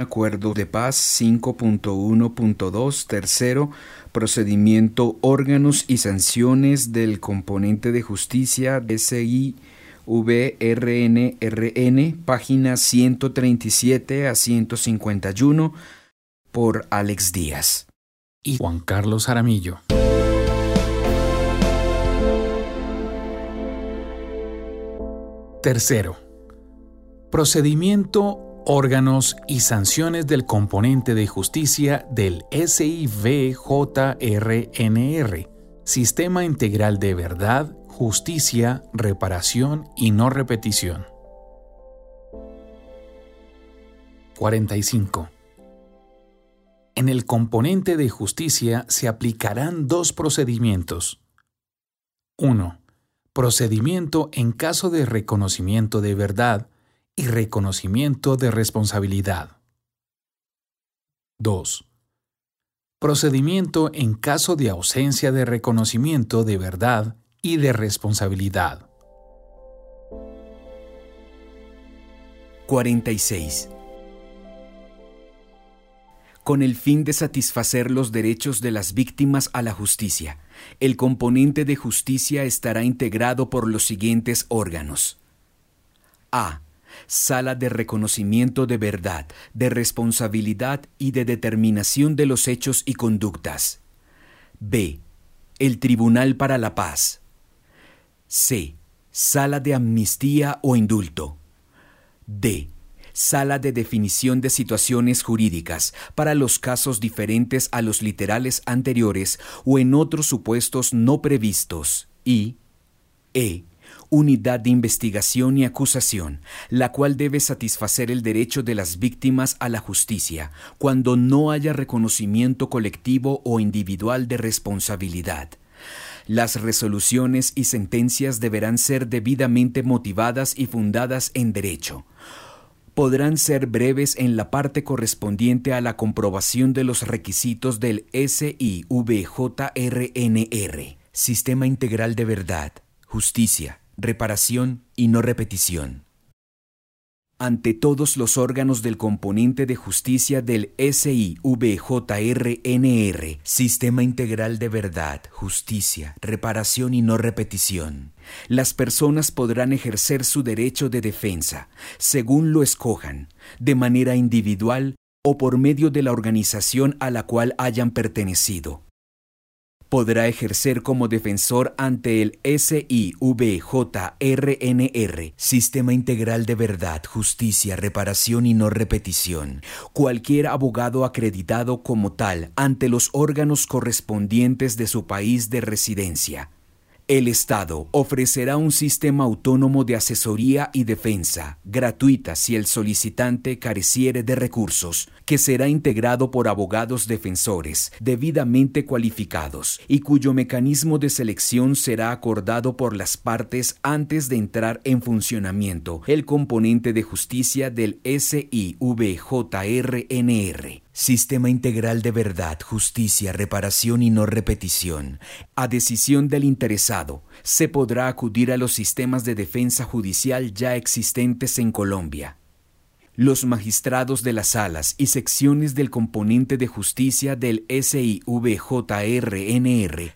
Acuerdo de paz 5.1.2, tercero, procedimiento, órganos y sanciones del componente de justicia SI VRNRN, páginas 137 a 151, por Alex Díaz. Y Juan Carlos Aramillo. Tercero, procedimiento órganos y sanciones del componente de justicia del SIVJRNR, Sistema Integral de Verdad, Justicia, Reparación y No Repetición. 45. En el componente de justicia se aplicarán dos procedimientos. 1. Procedimiento en caso de reconocimiento de verdad y reconocimiento de responsabilidad. 2. Procedimiento en caso de ausencia de reconocimiento de verdad y de responsabilidad. 46. Con el fin de satisfacer los derechos de las víctimas a la justicia, el componente de justicia estará integrado por los siguientes órganos. A sala de reconocimiento de verdad, de responsabilidad y de determinación de los hechos y conductas. B. El Tribunal para la Paz. C. Sala de amnistía o indulto. D. Sala de definición de situaciones jurídicas para los casos diferentes a los literales anteriores o en otros supuestos no previstos. Y E unidad de investigación y acusación, la cual debe satisfacer el derecho de las víctimas a la justicia, cuando no haya reconocimiento colectivo o individual de responsabilidad. Las resoluciones y sentencias deberán ser debidamente motivadas y fundadas en derecho podrán ser breves en la parte correspondiente a la comprobación de los requisitos del SIVJRNR, Sistema Integral de Verdad, Justicia, reparación y no repetición. Ante todos los órganos del componente de justicia del SIVJRNR, Sistema Integral de Verdad, Justicia, Reparación y No Repetición, las personas podrán ejercer su derecho de defensa, según lo escojan, de manera individual o por medio de la organización a la cual hayan pertenecido podrá ejercer como defensor ante el SIVJRNR, Sistema Integral de Verdad, Justicia, Reparación y No Repetición, cualquier abogado acreditado como tal ante los órganos correspondientes de su país de residencia el Estado ofrecerá un sistema autónomo de asesoría y defensa, gratuita si el solicitante careciere de recursos, que será integrado por abogados defensores debidamente cualificados y cuyo mecanismo de selección será acordado por las partes antes de entrar en funcionamiento el componente de justicia del SIVJRNR. Sistema integral de verdad, justicia, reparación y no repetición. A decisión del interesado, se podrá acudir a los sistemas de defensa judicial ya existentes en Colombia. Los magistrados de las salas y secciones del componente de justicia del SIVJRNR,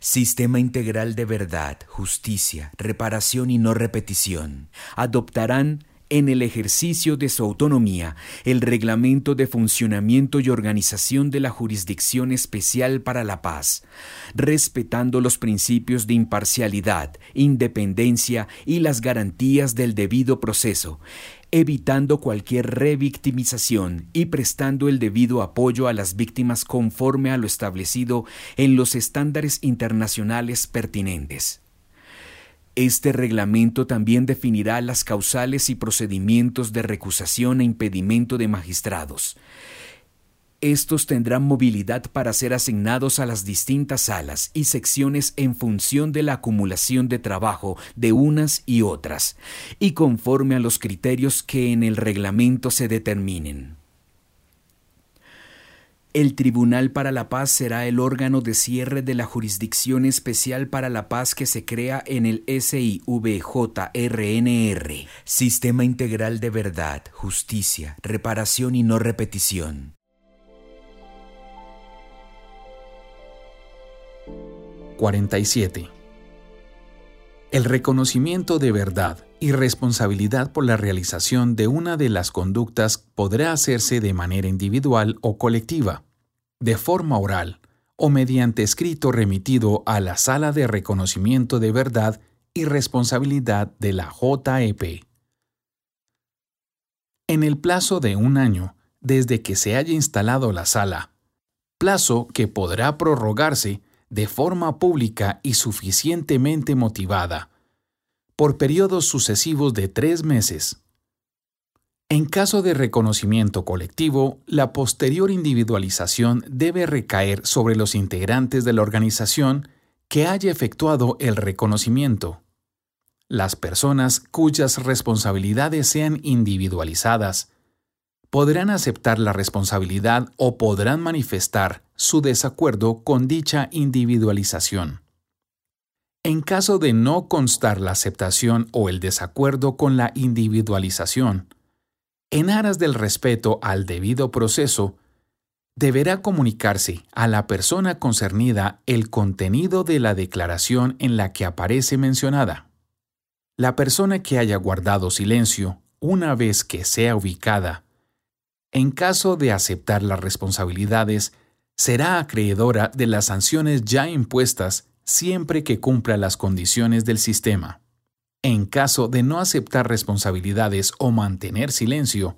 Sistema Integral de Verdad, Justicia, Reparación y No Repetición, adoptarán en el ejercicio de su autonomía el reglamento de funcionamiento y organización de la Jurisdicción Especial para la Paz, respetando los principios de imparcialidad, independencia y las garantías del debido proceso, evitando cualquier revictimización y prestando el debido apoyo a las víctimas conforme a lo establecido en los estándares internacionales pertinentes. Este reglamento también definirá las causales y procedimientos de recusación e impedimento de magistrados. Estos tendrán movilidad para ser asignados a las distintas salas y secciones en función de la acumulación de trabajo de unas y otras, y conforme a los criterios que en el reglamento se determinen. El Tribunal para la Paz será el órgano de cierre de la Jurisdicción Especial para la Paz que se crea en el SIVJRNR, Sistema Integral de Verdad, Justicia, Reparación y No Repetición. 47. El reconocimiento de verdad y responsabilidad por la realización de una de las conductas podrá hacerse de manera individual o colectiva, de forma oral o mediante escrito remitido a la Sala de Reconocimiento de Verdad y Responsabilidad de la JEP. En el plazo de un año desde que se haya instalado la sala, plazo que podrá prorrogarse de forma pública y suficientemente motivada, por periodos sucesivos de tres meses. En caso de reconocimiento colectivo, la posterior individualización debe recaer sobre los integrantes de la organización que haya efectuado el reconocimiento. Las personas cuyas responsabilidades sean individualizadas podrán aceptar la responsabilidad o podrán manifestar su desacuerdo con dicha individualización. En caso de no constar la aceptación o el desacuerdo con la individualización, en aras del respeto al debido proceso, deberá comunicarse a la persona concernida el contenido de la declaración en la que aparece mencionada. La persona que haya guardado silencio, una vez que sea ubicada en caso de aceptar las responsabilidades, será acreedora de las sanciones ya impuestas siempre que cumpla las condiciones del sistema. En caso de no aceptar responsabilidades o mantener silencio,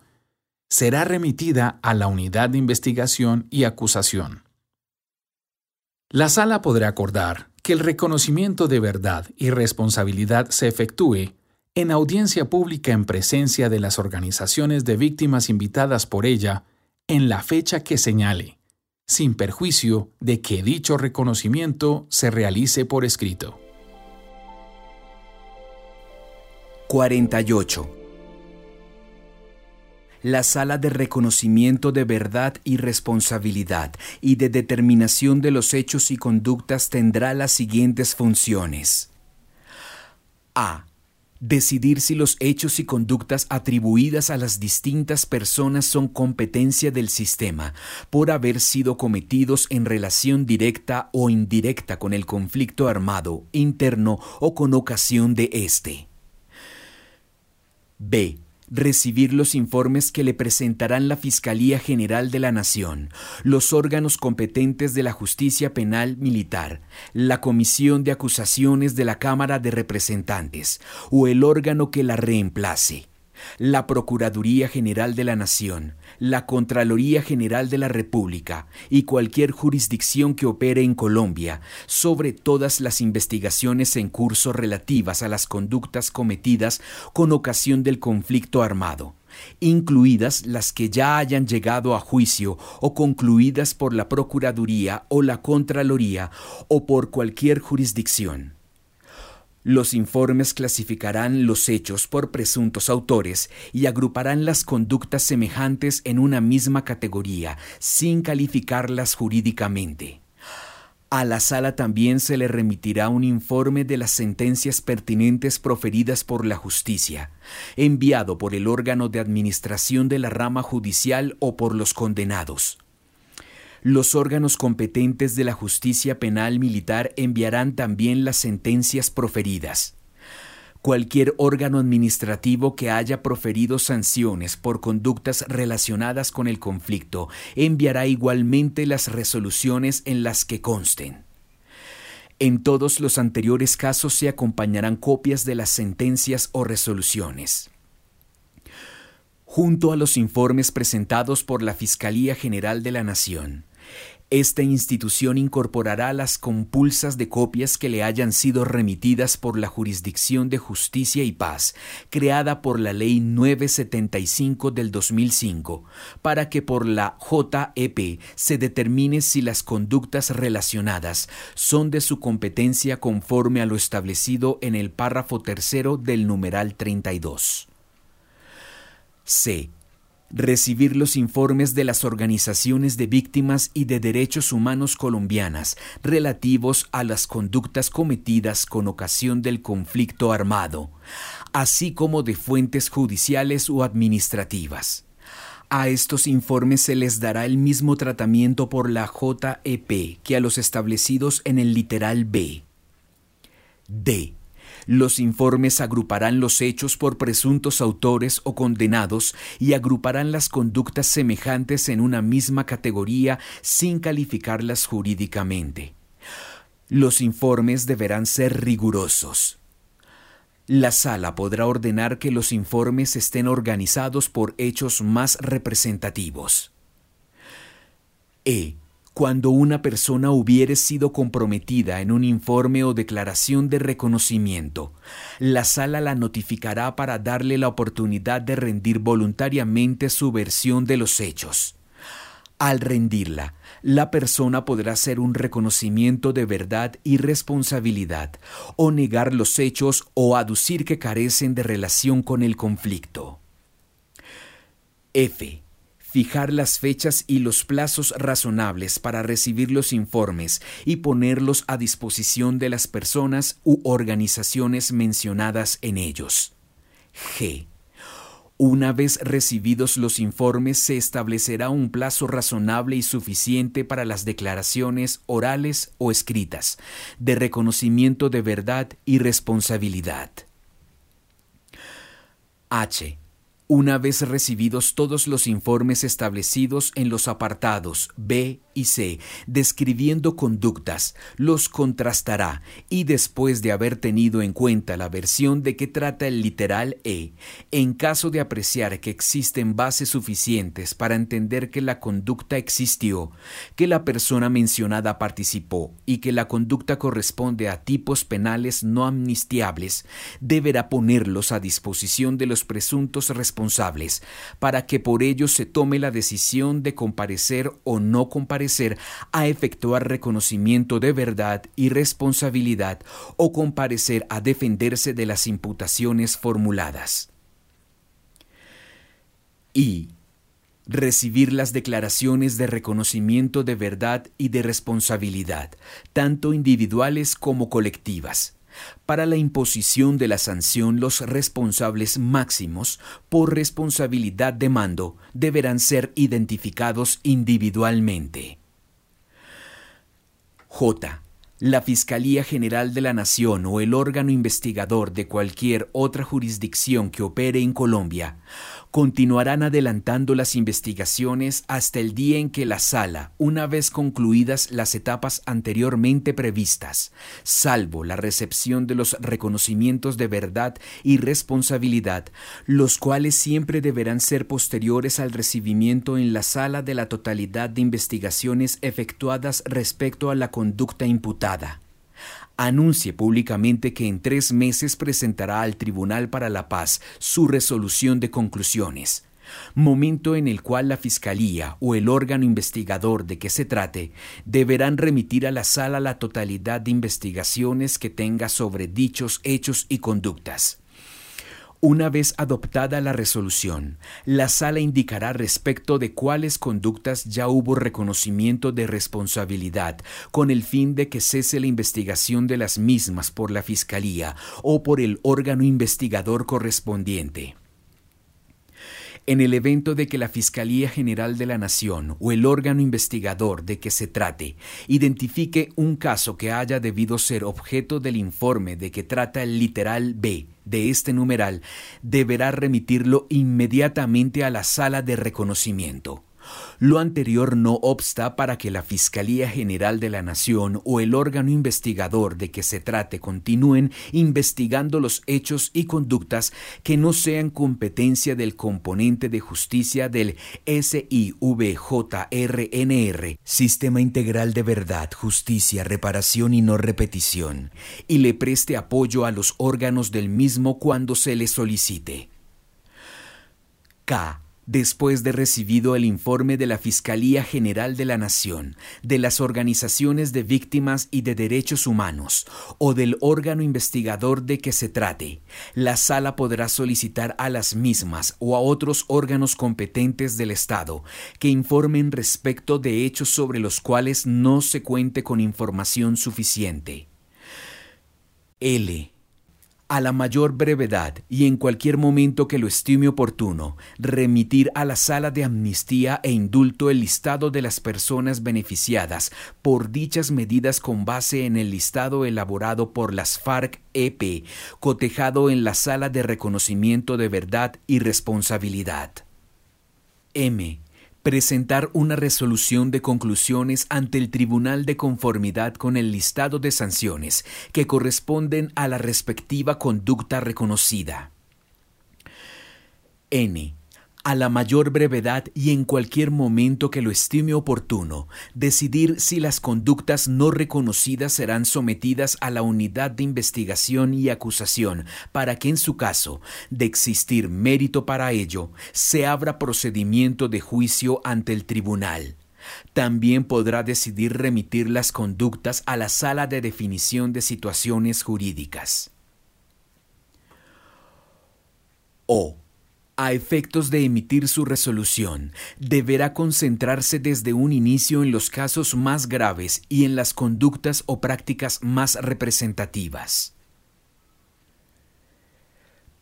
será remitida a la unidad de investigación y acusación. La sala podrá acordar que el reconocimiento de verdad y responsabilidad se efectúe en audiencia pública en presencia de las organizaciones de víctimas invitadas por ella en la fecha que señale, sin perjuicio de que dicho reconocimiento se realice por escrito. 48. La sala de reconocimiento de verdad y responsabilidad y de determinación de los hechos y conductas tendrá las siguientes funciones. A decidir si los hechos y conductas atribuidas a las distintas personas son competencia del sistema por haber sido cometidos en relación directa o indirecta con el conflicto armado interno o con ocasión de éste. B recibir los informes que le presentarán la Fiscalía General de la Nación, los órganos competentes de la Justicia Penal Militar, la Comisión de Acusaciones de la Cámara de Representantes o el órgano que la reemplace. La Procuraduría General de la Nación, la Contraloría General de la República y cualquier jurisdicción que opere en Colombia sobre todas las investigaciones en curso relativas a las conductas cometidas con ocasión del conflicto armado incluidas las que ya hayan llegado a juicio o concluidas por la Procuraduría o la Contraloría o por cualquier jurisdicción. Los informes clasificarán los hechos por presuntos autores y agruparán las conductas semejantes en una misma categoría, sin calificarlas jurídicamente. A la sala también se le remitirá un informe de las sentencias pertinentes proferidas por la justicia, enviado por el órgano de administración de la rama judicial o por los condenados. Los órganos competentes de la justicia penal militar enviarán también las sentencias proferidas. Cualquier órgano administrativo que haya proferido sanciones por conductas relacionadas con el conflicto enviará igualmente las resoluciones en las que consten. En todos los anteriores casos se acompañarán copias de las sentencias o resoluciones junto a los informes presentados por la Fiscalía General de la Nación. Esta institución incorporará las compulsas de copias que le hayan sido remitidas por la Jurisdicción de Justicia y Paz, creada por la Ley 975 del 2005, para que por la JEP se determine si las conductas relacionadas son de su competencia conforme a lo establecido en el párrafo tercero del numeral 32. C recibir los informes de las organizaciones de víctimas y de derechos humanos colombianas relativos a las conductas cometidas con ocasión del conflicto armado, así como de fuentes judiciales o administrativas. A estos informes se les dará el mismo tratamiento por la JEP que a los establecidos en el literal B. D. Los informes agruparán los hechos por presuntos autores o condenados y agruparán las conductas semejantes en una misma categoría sin calificarlas jurídicamente. Los informes deberán ser rigurosos. La sala podrá ordenar que los informes estén organizados por hechos más representativos. E cuando una persona hubiere sido comprometida en un informe o declaración de reconocimiento, la sala la notificará para darle la oportunidad de rendir voluntariamente su versión de los hechos. Al rendirla, la persona podrá hacer un reconocimiento de verdad y responsabilidad, o negar los hechos o aducir que carecen de relación con el conflicto. F fijar las fechas y los plazos razonables para recibir los informes y ponerlos a disposición de las personas u organizaciones mencionadas en ellos. G. Una vez recibidos los informes se establecerá un plazo razonable y suficiente para las declaraciones orales o escritas de reconocimiento de verdad y responsabilidad. H una vez recibidos todos los informes establecidos en los apartados B y C, describiendo conductas, los contrastará y después de haber tenido en cuenta la versión de que trata el literal E, en caso de apreciar que existen bases suficientes para entender que la conducta existió, que la persona mencionada participó y que la conducta corresponde a tipos penales no amnistiables, deberá ponerlos a disposición de los presuntos responsables para que por ello se tome la decisión de comparecer o no comparecer a efectuar reconocimiento de verdad y responsabilidad o comparecer a defenderse de las imputaciones formuladas. Y recibir las declaraciones de reconocimiento de verdad y de responsabilidad, tanto individuales como colectivas para la imposición de la sanción, los responsables máximos por responsabilidad de mando deberán ser identificados individualmente. J. La Fiscalía General de la Nación o el órgano investigador de cualquier otra jurisdicción que opere en Colombia continuarán adelantando las investigaciones hasta el día en que la sala, una vez concluidas las etapas anteriormente previstas, salvo la recepción de los reconocimientos de verdad y responsabilidad, los cuales siempre deberán ser posteriores al recibimiento en la sala de la totalidad de investigaciones efectuadas respecto a la conducta imputada anuncie públicamente que en tres meses presentará al Tribunal para la Paz su resolución de conclusiones, momento en el cual la Fiscalía o el órgano investigador de que se trate deberán remitir a la sala la totalidad de investigaciones que tenga sobre dichos hechos y conductas. Una vez adoptada la resolución, la sala indicará respecto de cuáles conductas ya hubo reconocimiento de responsabilidad, con el fin de que cese la investigación de las mismas por la Fiscalía o por el órgano investigador correspondiente. En el evento de que la Fiscalía General de la Nación o el órgano investigador de que se trate identifique un caso que haya debido ser objeto del informe de que trata el literal B de este numeral, deberá remitirlo inmediatamente a la sala de reconocimiento. Lo anterior no obsta para que la Fiscalía General de la Nación o el órgano investigador de que se trate continúen investigando los hechos y conductas que no sean competencia del componente de justicia del SIVJRNR, Sistema Integral de Verdad, Justicia, Reparación y No Repetición, y le preste apoyo a los órganos del mismo cuando se le solicite. K después de recibido el informe de la Fiscalía General de la Nación, de las organizaciones de víctimas y de derechos humanos o del órgano investigador de que se trate, la sala podrá solicitar a las mismas o a otros órganos competentes del Estado que informen respecto de hechos sobre los cuales no se cuente con información suficiente. L a la mayor brevedad y en cualquier momento que lo estime oportuno, remitir a la sala de amnistía e indulto el listado de las personas beneficiadas por dichas medidas con base en el listado elaborado por las FARC-EP, cotejado en la sala de reconocimiento de verdad y responsabilidad. M presentar una resolución de conclusiones ante el Tribunal de Conformidad con el listado de sanciones que corresponden a la respectiva conducta reconocida. N a la mayor brevedad y en cualquier momento que lo estime oportuno, decidir si las conductas no reconocidas serán sometidas a la unidad de investigación y acusación para que en su caso, de existir mérito para ello, se abra procedimiento de juicio ante el tribunal. También podrá decidir remitir las conductas a la sala de definición de situaciones jurídicas. O a efectos de emitir su resolución, deberá concentrarse desde un inicio en los casos más graves y en las conductas o prácticas más representativas.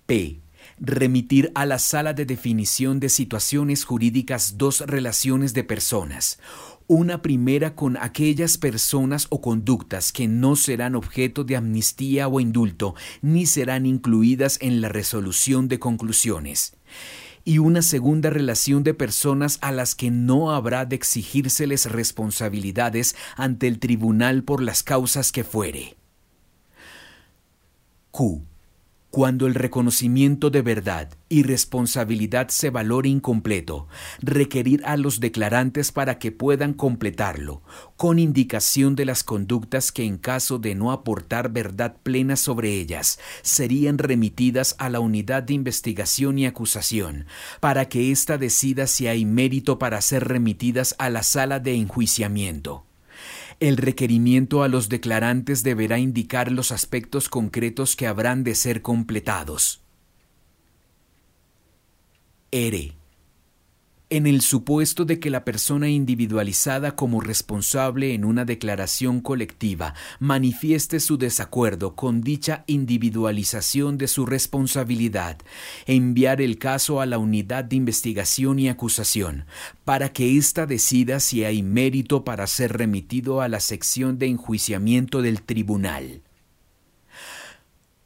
P. Remitir a la sala de definición de situaciones jurídicas dos relaciones de personas, una primera con aquellas personas o conductas que no serán objeto de amnistía o indulto, ni serán incluidas en la resolución de conclusiones y una segunda relación de personas a las que no habrá de exigírseles responsabilidades ante el tribunal por las causas que fuere. Q cuando el reconocimiento de verdad y responsabilidad se valore incompleto, requerir a los declarantes para que puedan completarlo, con indicación de las conductas que en caso de no aportar verdad plena sobre ellas, serían remitidas a la unidad de investigación y acusación, para que ésta decida si hay mérito para ser remitidas a la sala de enjuiciamiento. El requerimiento a los declarantes deberá indicar los aspectos concretos que habrán de ser completados. R en el supuesto de que la persona individualizada como responsable en una declaración colectiva manifieste su desacuerdo con dicha individualización de su responsabilidad, enviar el caso a la unidad de investigación y acusación, para que ésta decida si hay mérito para ser remitido a la sección de enjuiciamiento del tribunal.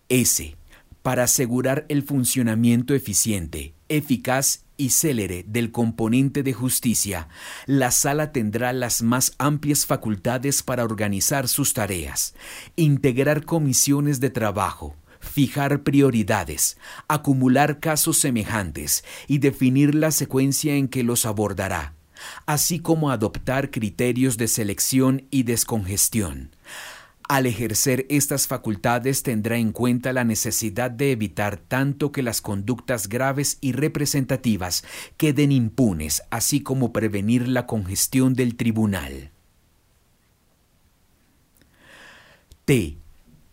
S. Para asegurar el funcionamiento eficiente, eficaz y célere del componente de justicia, la sala tendrá las más amplias facultades para organizar sus tareas, integrar comisiones de trabajo, fijar prioridades, acumular casos semejantes y definir la secuencia en que los abordará, así como adoptar criterios de selección y descongestión. Al ejercer estas facultades tendrá en cuenta la necesidad de evitar tanto que las conductas graves y representativas queden impunes, así como prevenir la congestión del tribunal. T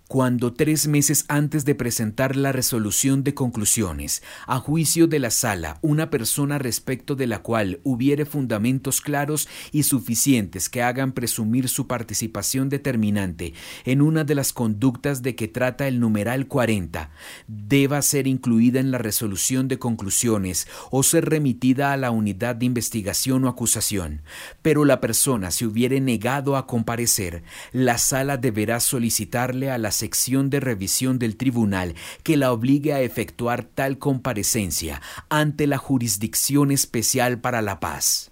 cuando tres meses antes de presentar la resolución de conclusiones, a juicio de la sala, una persona respecto de la cual hubiere fundamentos claros y suficientes que hagan presumir su participación determinante en una de las conductas de que trata el numeral 40, deba ser incluida en la resolución de conclusiones o ser remitida a la unidad de investigación o acusación. Pero la persona se hubiere negado a comparecer, la sala deberá solicitarle a la sección de revisión del tribunal que la obligue a efectuar tal comparecencia ante la Jurisdicción Especial para la Paz.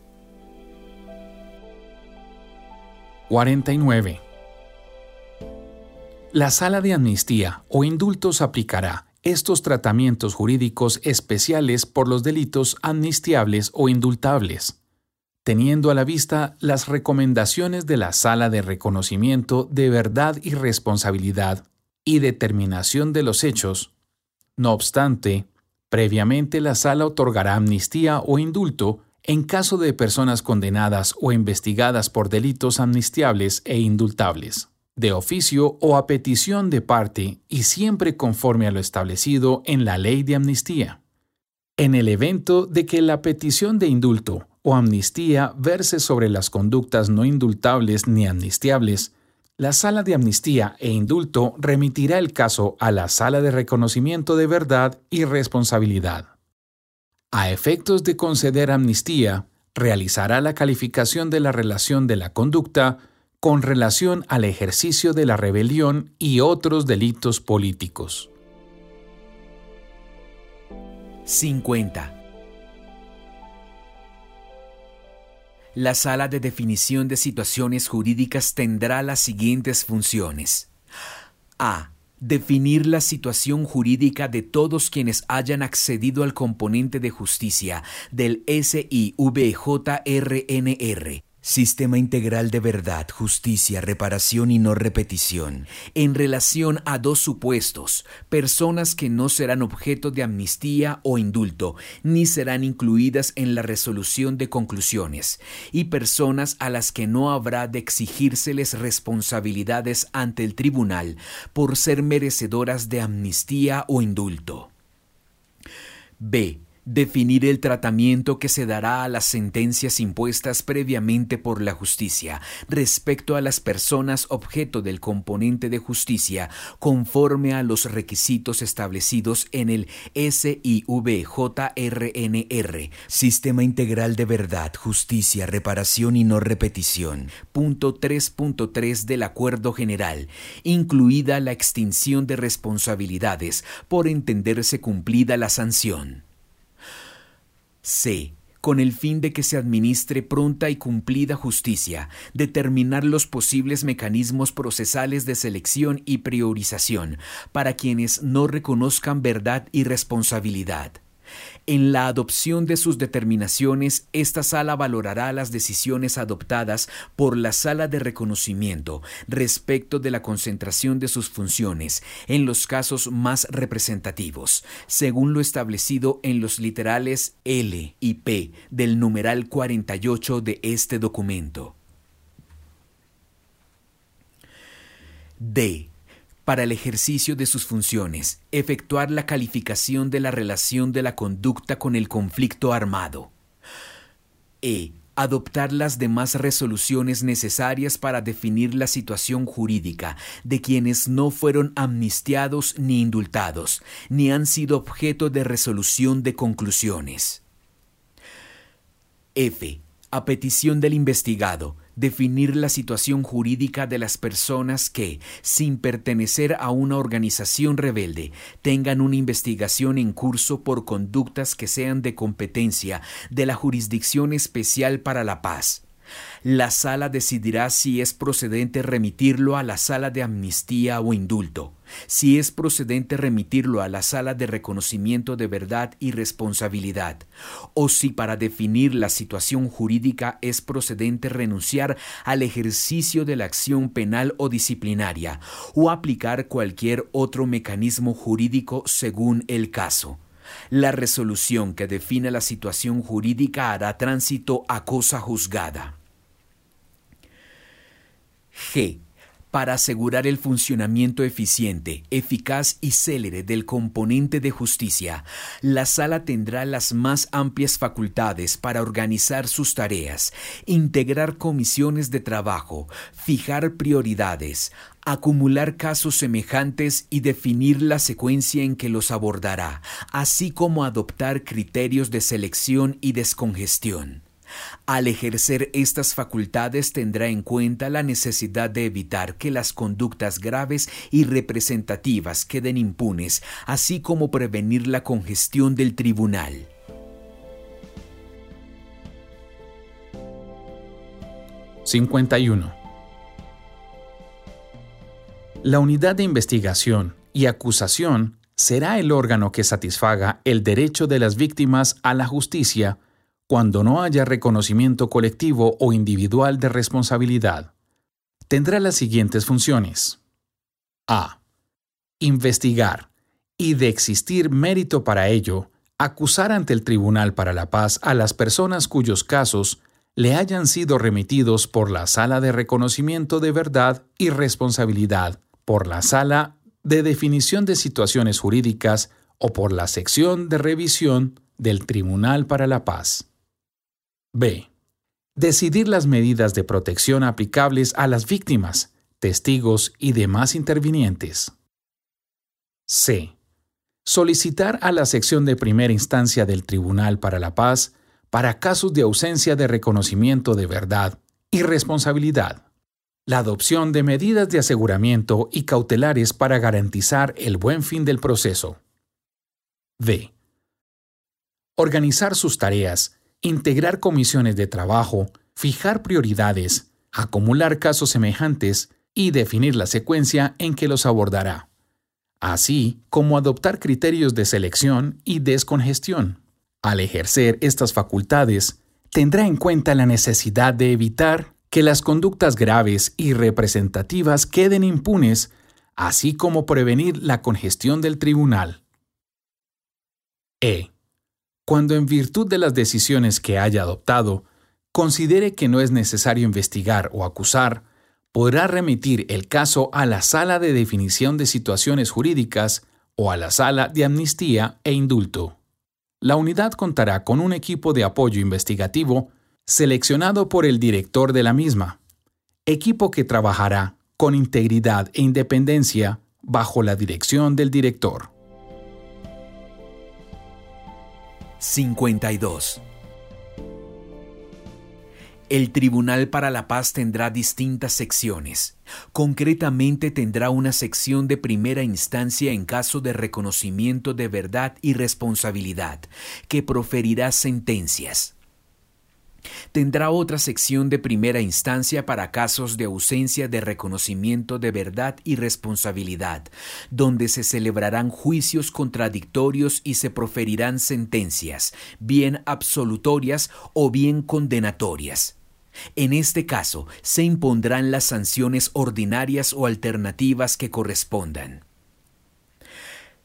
49. La sala de amnistía o indultos aplicará estos tratamientos jurídicos especiales por los delitos amnistiables o indultables teniendo a la vista las recomendaciones de la Sala de Reconocimiento de Verdad y Responsabilidad y Determinación de los Hechos. No obstante, Previamente, la sala otorgará amnistía o indulto en caso de personas condenadas o investigadas por delitos amnistiables e indultables, de oficio o a petición de parte y siempre conforme a lo establecido en la ley de amnistía. En el evento de que la petición de indulto o amnistía verse sobre las conductas no indultables ni amnistiables, la Sala de Amnistía e Indulto remitirá el caso a la Sala de Reconocimiento de Verdad y Responsabilidad. A efectos de conceder amnistía, realizará la calificación de la relación de la conducta con relación al ejercicio de la rebelión y otros delitos políticos. 50. La sala de definición de situaciones jurídicas tendrá las siguientes funciones. A. Definir la situación jurídica de todos quienes hayan accedido al componente de justicia del SIVJRNR Sistema integral de verdad, justicia, reparación y no repetición, en relación a dos supuestos, personas que no serán objeto de amnistía o indulto, ni serán incluidas en la resolución de conclusiones, y personas a las que no habrá de exigírseles responsabilidades ante el tribunal por ser merecedoras de amnistía o indulto. B definir el tratamiento que se dará a las sentencias impuestas previamente por la justicia respecto a las personas objeto del componente de justicia conforme a los requisitos establecidos en el SIVJRNR, Sistema Integral de Verdad, Justicia, Reparación y No Repetición, punto 3.3 del Acuerdo General, incluida la extinción de responsabilidades por entenderse cumplida la sanción. C. Con el fin de que se administre pronta y cumplida justicia, determinar los posibles mecanismos procesales de selección y priorización para quienes no reconozcan verdad y responsabilidad. En la adopción de sus determinaciones, esta sala valorará las decisiones adoptadas por la sala de reconocimiento respecto de la concentración de sus funciones en los casos más representativos, según lo establecido en los literales L y P del numeral 48 de este documento. D para el ejercicio de sus funciones, efectuar la calificación de la relación de la conducta con el conflicto armado. E. Adoptar las demás resoluciones necesarias para definir la situación jurídica de quienes no fueron amnistiados ni indultados, ni han sido objeto de resolución de conclusiones. F. A petición del investigado, definir la situación jurídica de las personas que, sin pertenecer a una organización rebelde, tengan una investigación en curso por conductas que sean de competencia de la Jurisdicción Especial para la Paz la sala decidirá si es procedente remitirlo a la sala de amnistía o indulto, si es procedente remitirlo a la sala de reconocimiento de verdad y responsabilidad, o si para definir la situación jurídica es procedente renunciar al ejercicio de la acción penal o disciplinaria, o aplicar cualquier otro mecanismo jurídico según el caso. La resolución que define la situación jurídica hará tránsito a cosa juzgada. G. Para asegurar el funcionamiento eficiente, eficaz y célere del componente de justicia, la sala tendrá las más amplias facultades para organizar sus tareas, integrar comisiones de trabajo, fijar prioridades, acumular casos semejantes y definir la secuencia en que los abordará, así como adoptar criterios de selección y descongestión. Al ejercer estas facultades tendrá en cuenta la necesidad de evitar que las conductas graves y representativas queden impunes, así como prevenir la congestión del tribunal. ...51. La unidad de investigación y acusación será el órgano que satisfaga el derecho de las víctimas a la justicia cuando no haya reconocimiento colectivo o individual de responsabilidad. Tendrá las siguientes funciones. A. Investigar, y de existir mérito para ello, acusar ante el Tribunal para la Paz a las personas cuyos casos le hayan sido remitidos por la Sala de Reconocimiento de Verdad y Responsabilidad, por la Sala de Definición de Situaciones Jurídicas o por la Sección de Revisión del Tribunal para la Paz. B. Decidir las medidas de protección aplicables a las víctimas, testigos y demás intervinientes. C. Solicitar a la sección de primera instancia del Tribunal para la Paz para casos de ausencia de reconocimiento de verdad y responsabilidad. La adopción de medidas de aseguramiento y cautelares para garantizar el buen fin del proceso. D. Organizar sus tareas, integrar comisiones de trabajo, fijar prioridades, acumular casos semejantes y definir la secuencia en que los abordará, así como adoptar criterios de selección y descongestión. Al ejercer estas facultades, tendrá en cuenta la necesidad de evitar que las conductas graves y representativas queden impunes, así como prevenir la congestión del tribunal. E. Cuando en virtud de las decisiones que haya adoptado, considere que no es necesario investigar o acusar, podrá remitir el caso a la Sala de Definición de Situaciones Jurídicas o a la Sala de Amnistía e Indulto la unidad contará con un equipo de apoyo investigativo seleccionado por el director de la misma, equipo que trabajará con integridad e independencia bajo la dirección del director. 52. El Tribunal para la Paz tendrá distintas secciones. Concretamente tendrá una sección de primera instancia en caso de reconocimiento de verdad y responsabilidad, que proferirá sentencias. Tendrá otra sección de primera instancia para casos de ausencia de reconocimiento de verdad y responsabilidad, donde se celebrarán juicios contradictorios y se proferirán sentencias, bien absolutorias o bien condenatorias. En este caso, se impondrán las sanciones ordinarias o alternativas que correspondan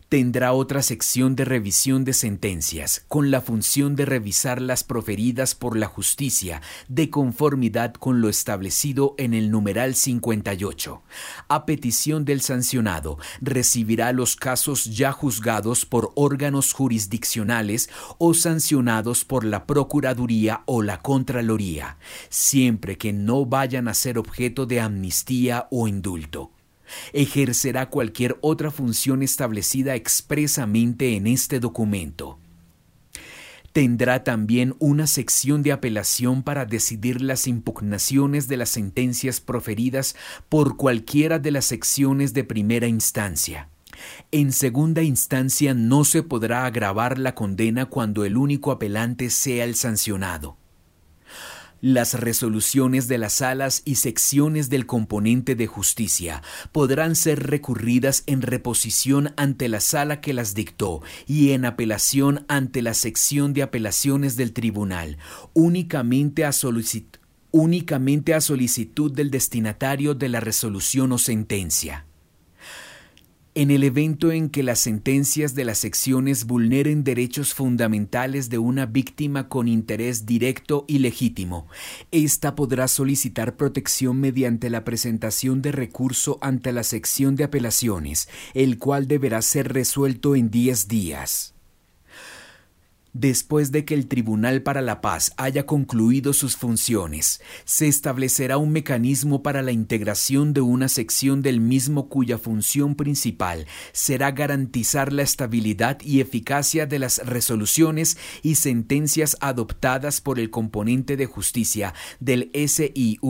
tendrá otra sección de revisión de sentencias, con la función de revisar las proferidas por la justicia, de conformidad con lo establecido en el numeral 58. A petición del sancionado, recibirá los casos ya juzgados por órganos jurisdiccionales o sancionados por la Procuraduría o la Contraloría, siempre que no vayan a ser objeto de amnistía o indulto ejercerá cualquier otra función establecida expresamente en este documento. Tendrá también una sección de apelación para decidir las impugnaciones de las sentencias proferidas por cualquiera de las secciones de primera instancia. En segunda instancia no se podrá agravar la condena cuando el único apelante sea el sancionado. Las resoluciones de las salas y secciones del componente de justicia podrán ser recurridas en reposición ante la sala que las dictó y en apelación ante la sección de apelaciones del tribunal, únicamente a, únicamente a solicitud del destinatario de la resolución o sentencia en el evento en que las sentencias de las secciones vulneren derechos fundamentales de una víctima con interés directo y legítimo. Ésta podrá solicitar protección mediante la presentación de recurso ante la sección de apelaciones, el cual deberá ser resuelto en 10 días. Después de que el Tribunal para la Paz haya concluido sus funciones, se establecerá un mecanismo para la integración de una sección del mismo cuya función principal será garantizar la estabilidad y eficacia de las resoluciones y sentencias adoptadas por el componente de justicia del SIVJRNR,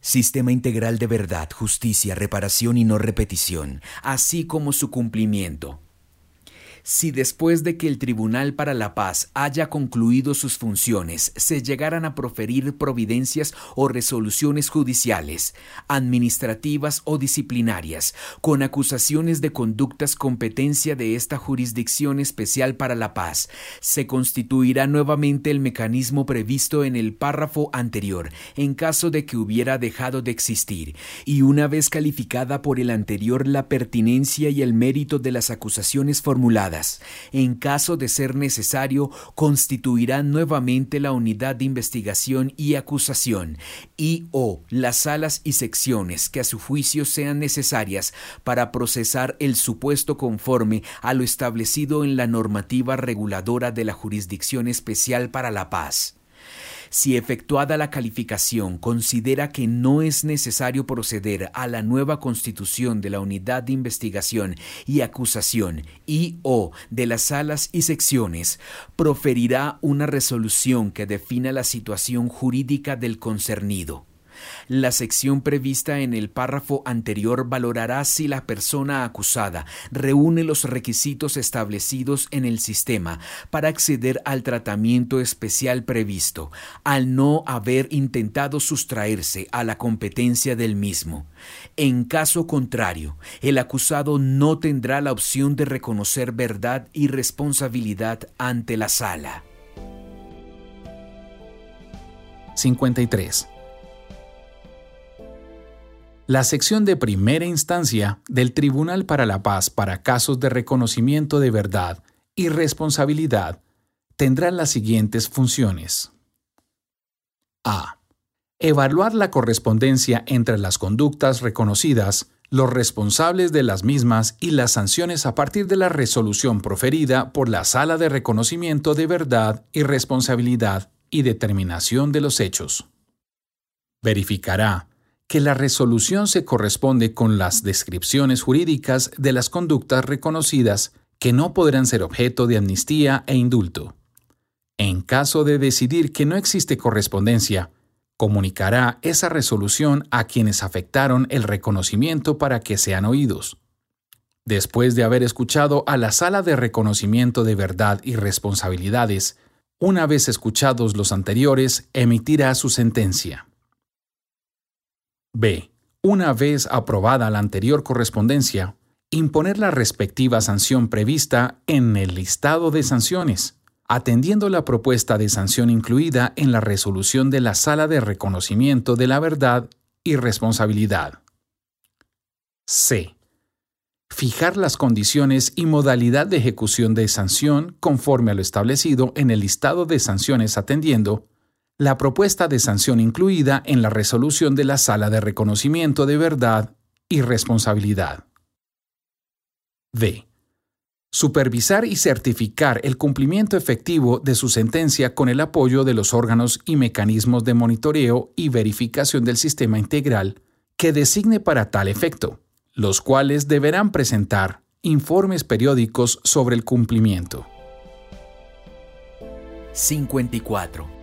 Sistema Integral de Verdad, Justicia, Reparación y No Repetición, así como su cumplimiento si después de que el Tribunal para la Paz haya concluido sus funciones se llegaran a proferir providencias o resoluciones judiciales, administrativas o disciplinarias, con acusaciones de conductas competencia de esta Jurisdicción Especial para la Paz, se constituirá nuevamente el mecanismo previsto en el párrafo anterior, en caso de que hubiera dejado de existir, y una vez calificada por el anterior la pertinencia y el mérito de las acusaciones formuladas, En caso de ser necesario, constituirán nuevamente la unidad de investigación y acusación y o las salas y secciones que a su juicio sean necesarias para procesar el supuesto conforme a lo establecido en la normativa reguladora de la Jurisdicción Especial para la Paz. Si efectuada la calificación considera que no es necesario proceder a la nueva constitución de la unidad de investigación y acusación y o de las salas y secciones, proferirá una resolución que defina la situación jurídica del concernido. La sección prevista en el párrafo anterior valorará si la persona acusada reúne los requisitos establecidos en el sistema para acceder al tratamiento especial previsto, al no haber intentado sustraerse a la competencia del mismo. En caso contrario, el acusado no tendrá la opción de reconocer verdad y responsabilidad ante la sala. 53 la sección de primera instancia del Tribunal para la Paz para casos de reconocimiento de verdad y responsabilidad tendrá las siguientes funciones. A. Evaluar la correspondencia entre las conductas reconocidas, los responsables de las mismas y las sanciones a partir de la resolución proferida por la Sala de Reconocimiento de Verdad y Responsabilidad y determinación de los hechos. Verificará que la resolución se corresponde con las descripciones jurídicas de las conductas reconocidas que no podrán ser objeto de amnistía e indulto. En caso de decidir que no existe correspondencia, comunicará esa resolución a quienes afectaron el reconocimiento para que sean oídos. Después de haber escuchado a la sala de reconocimiento de verdad y responsabilidades, una vez escuchados los anteriores, emitirá su sentencia. B. Una vez aprobada la anterior correspondencia, imponer la respectiva sanción prevista en el listado de sanciones, atendiendo la propuesta de sanción incluida en la resolución de la Sala de Reconocimiento de la Verdad y Responsabilidad. C. Fijar las condiciones y modalidad de ejecución de sanción conforme a lo establecido en el listado de sanciones atendiendo la propuesta de sanción incluida en la resolución de la Sala de Reconocimiento de Verdad y Responsabilidad. D. Supervisar y certificar el cumplimiento efectivo de su sentencia con el apoyo de los órganos y mecanismos de monitoreo y verificación del sistema integral que designe para tal efecto, los cuales deberán presentar informes periódicos sobre el cumplimiento. 54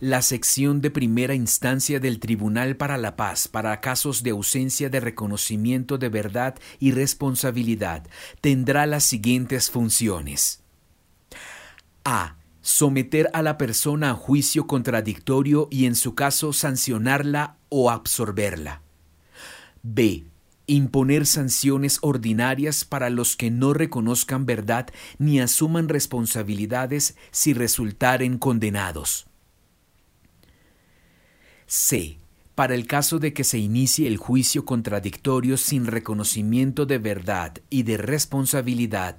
la sección de primera instancia del Tribunal para la Paz para casos de ausencia de reconocimiento de verdad y responsabilidad tendrá las siguientes funciones. A. Someter a la persona a juicio contradictorio y en su caso sancionarla o absorberla. B. Imponer sanciones ordinarias para los que no reconozcan verdad ni asuman responsabilidades si resultaren condenados. C. Para el caso de que se inicie el juicio contradictorio sin reconocimiento de verdad y de responsabilidad,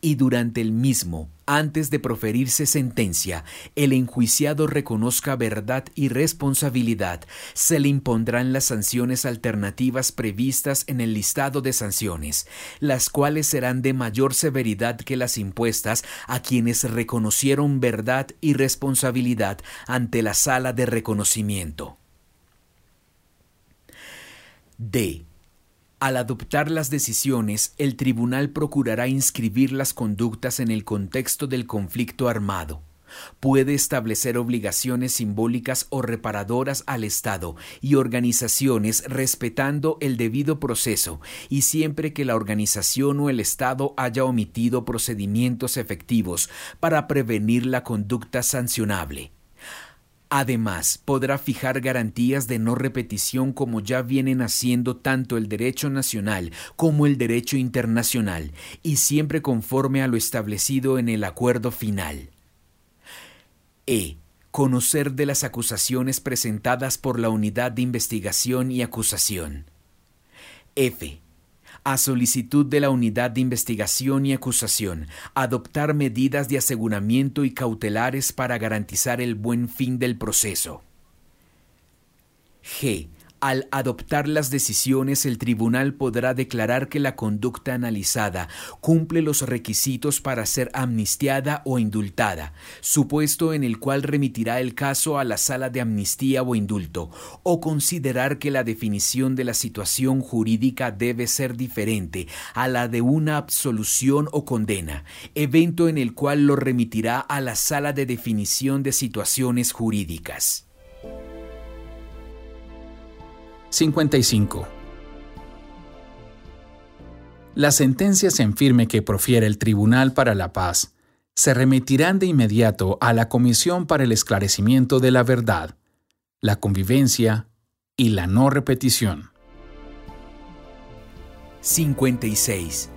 y durante el mismo, antes de proferirse sentencia, el enjuiciado reconozca verdad y responsabilidad, se le impondrán las sanciones alternativas previstas en el listado de sanciones, las cuales serán de mayor severidad que las impuestas a quienes reconocieron verdad y responsabilidad ante la sala de reconocimiento. D. Al adoptar las decisiones, el tribunal procurará inscribir las conductas en el contexto del conflicto armado. Puede establecer obligaciones simbólicas o reparadoras al Estado y organizaciones respetando el debido proceso y siempre que la organización o el Estado haya omitido procedimientos efectivos para prevenir la conducta sancionable. Además, podrá fijar garantías de no repetición como ya vienen haciendo tanto el derecho nacional como el derecho internacional, y siempre conforme a lo establecido en el acuerdo final. E. Conocer de las acusaciones presentadas por la Unidad de Investigación y Acusación. F a solicitud de la Unidad de Investigación y Acusación, adoptar medidas de aseguramiento y cautelares para garantizar el buen fin del proceso. G. Al adoptar las decisiones, el tribunal podrá declarar que la conducta analizada cumple los requisitos para ser amnistiada o indultada, supuesto en el cual remitirá el caso a la sala de amnistía o indulto, o considerar que la definición de la situación jurídica debe ser diferente a la de una absolución o condena, evento en el cual lo remitirá a la sala de definición de situaciones jurídicas. 55. Las sentencias en firme que profiere el Tribunal para la Paz se remitirán de inmediato a la Comisión para el Esclarecimiento de la Verdad, la Convivencia y la No Repetición. 56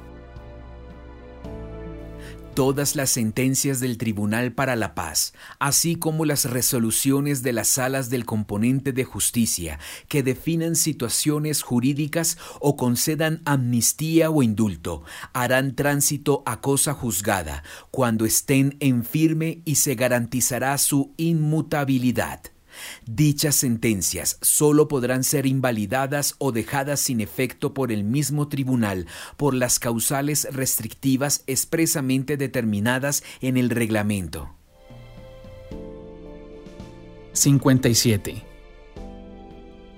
todas las sentencias del Tribunal para la Paz, así como las resoluciones de las salas del componente de justicia que definan situaciones jurídicas o concedan amnistía o indulto, harán tránsito a cosa juzgada cuando estén en firme y se garantizará su inmutabilidad. Dichas sentencias sólo podrán ser invalidadas o dejadas sin efecto por el mismo tribunal por las causales restrictivas expresamente determinadas en el reglamento. 57.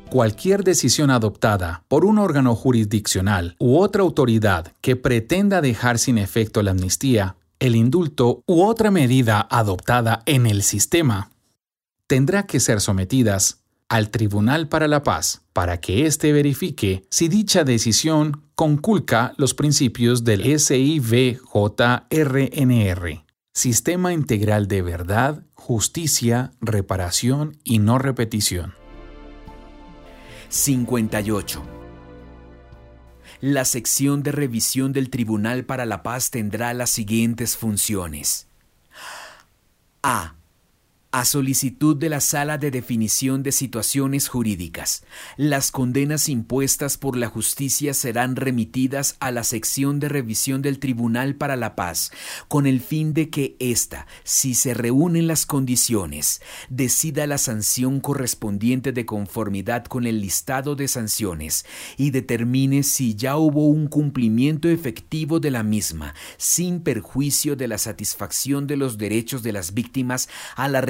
Cualquier decisión adoptada por un órgano jurisdiccional u otra autoridad que pretenda dejar sin efecto la amnistía, el indulto u otra medida adoptada en el sistema tendrá que ser sometidas al Tribunal para la Paz para que éste verifique si dicha decisión conculca los principios del SIVJRNR, Sistema Integral de Verdad, Justicia, Reparación y No Repetición. 58. La sección de revisión del Tribunal para la Paz tendrá las siguientes funciones. A a solicitud de la Sala de Definición de Situaciones Jurídicas, las condenas impuestas por la justicia serán remitidas a la sección de revisión del Tribunal para la Paz, con el fin de que ésta, si se reúnen las condiciones, decida la sanción correspondiente de conformidad con el listado de sanciones y determine si ya hubo un cumplimiento efectivo de la misma, sin perjuicio de la satisfacción de los derechos de las víctimas a la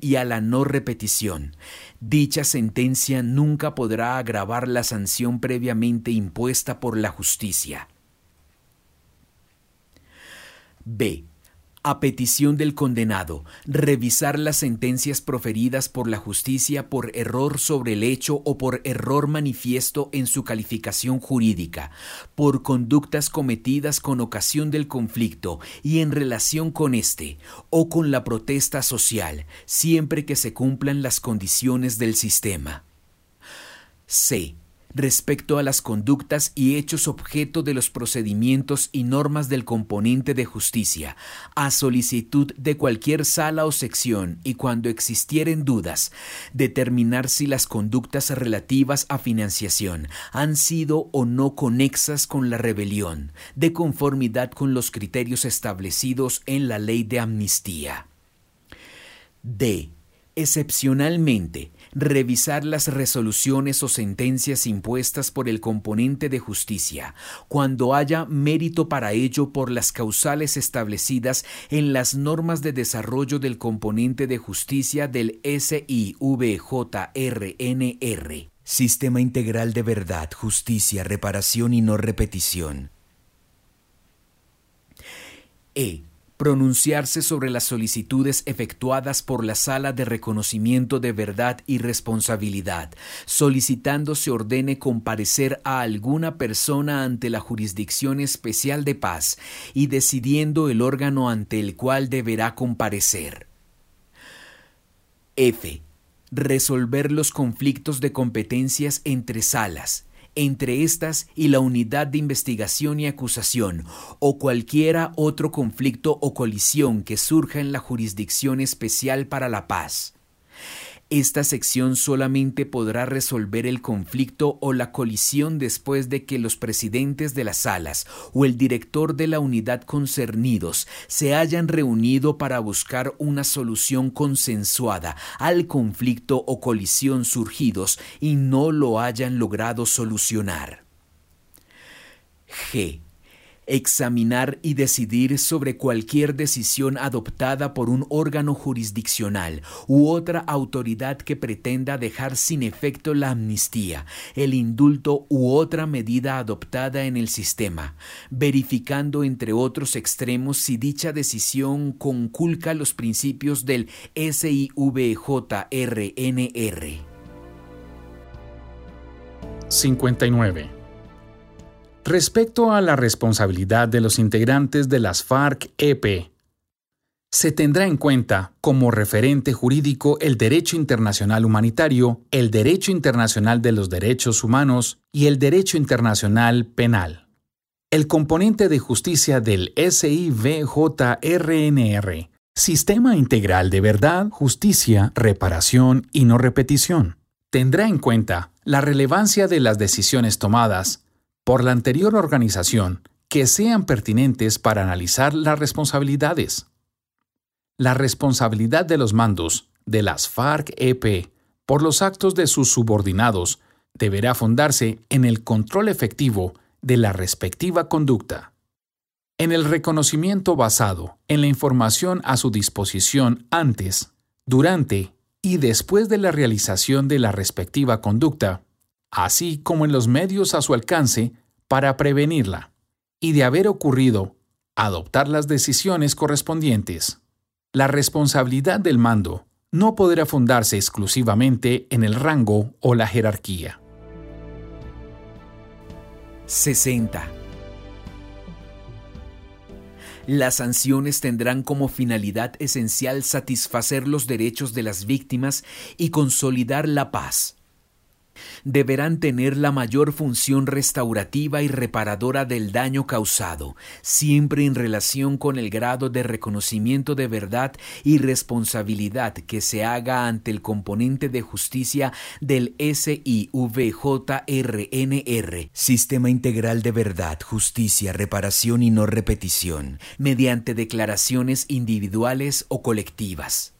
y a la no repetición. Dicha sentencia nunca podrá agravar la sanción previamente impuesta por la justicia. B a petición del condenado, revisar las sentencias proferidas por la justicia por error sobre el hecho o por error manifiesto en su calificación jurídica, por conductas cometidas con ocasión del conflicto y en relación con éste, o con la protesta social, siempre que se cumplan las condiciones del sistema. C respecto a las conductas y hechos objeto de los procedimientos y normas del componente de justicia, a solicitud de cualquier sala o sección y cuando existieren dudas, determinar si las conductas relativas a financiación han sido o no conexas con la rebelión, de conformidad con los criterios establecidos en la ley de amnistía. D. Excepcionalmente, revisar las resoluciones o sentencias impuestas por el componente de justicia, cuando haya mérito para ello por las causales establecidas en las normas de desarrollo del componente de justicia del SIVJRNR. Sistema Integral de Verdad, Justicia, Reparación y No Repetición. E pronunciarse sobre las solicitudes efectuadas por la Sala de Reconocimiento de Verdad y Responsabilidad, solicitando se ordene comparecer a alguna persona ante la Jurisdicción Especial de Paz y decidiendo el órgano ante el cual deberá comparecer. F. Resolver los conflictos de competencias entre salas, entre estas y la unidad de investigación y acusación, o cualquiera otro conflicto o colisión que surja en la Jurisdicción Especial para la Paz. Esta sección solamente podrá resolver el conflicto o la colisión después de que los presidentes de las salas o el director de la unidad concernidos se hayan reunido para buscar una solución consensuada al conflicto o colisión surgidos y no lo hayan logrado solucionar. G examinar y decidir sobre cualquier decisión adoptada por un órgano jurisdiccional u otra autoridad que pretenda dejar sin efecto la amnistía, el indulto u otra medida adoptada en el sistema, verificando entre otros extremos si dicha decisión conculca los principios del SIVJRNR. 59 Respecto a la responsabilidad de los integrantes de las FARC-EP, se tendrá en cuenta como referente jurídico el derecho internacional humanitario, el derecho internacional de los derechos humanos y el derecho internacional penal. El componente de justicia del SIVJRNR, Sistema Integral de Verdad, Justicia, Reparación y No Repetición, tendrá en cuenta la relevancia de las decisiones tomadas por la anterior organización que sean pertinentes para analizar las responsabilidades. La responsabilidad de los mandos de las FARC-EP por los actos de sus subordinados deberá fundarse en el control efectivo de la respectiva conducta. En el reconocimiento basado en la información a su disposición antes, durante y después de la realización de la respectiva conducta, así como en los medios a su alcance para prevenirla, y de haber ocurrido, adoptar las decisiones correspondientes. La responsabilidad del mando no podrá fundarse exclusivamente en el rango o la jerarquía. 60. Las sanciones tendrán como finalidad esencial satisfacer los derechos de las víctimas y consolidar la paz deberán tener la mayor función restaurativa y reparadora del daño causado, siempre en relación con el grado de reconocimiento de verdad y responsabilidad que se haga ante el componente de justicia del SIVJRNR, Sistema Integral de Verdad, Justicia, Reparación y No Repetición, mediante declaraciones individuales o colectivas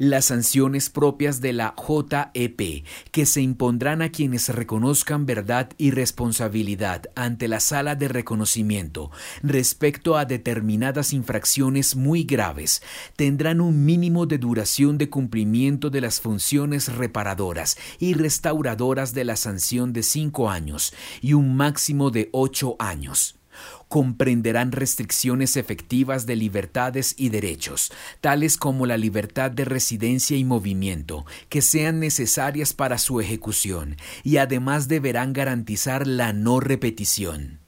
las sanciones propias de la JEP, que se impondrán a quienes reconozcan verdad y responsabilidad ante la sala de reconocimiento respecto a determinadas infracciones muy graves, tendrán un mínimo de duración de cumplimiento de las funciones reparadoras y restauradoras de la sanción de cinco años y un máximo de ocho años comprenderán restricciones efectivas de libertades y derechos, tales como la libertad de residencia y movimiento, que sean necesarias para su ejecución, y además deberán garantizar la no repetición.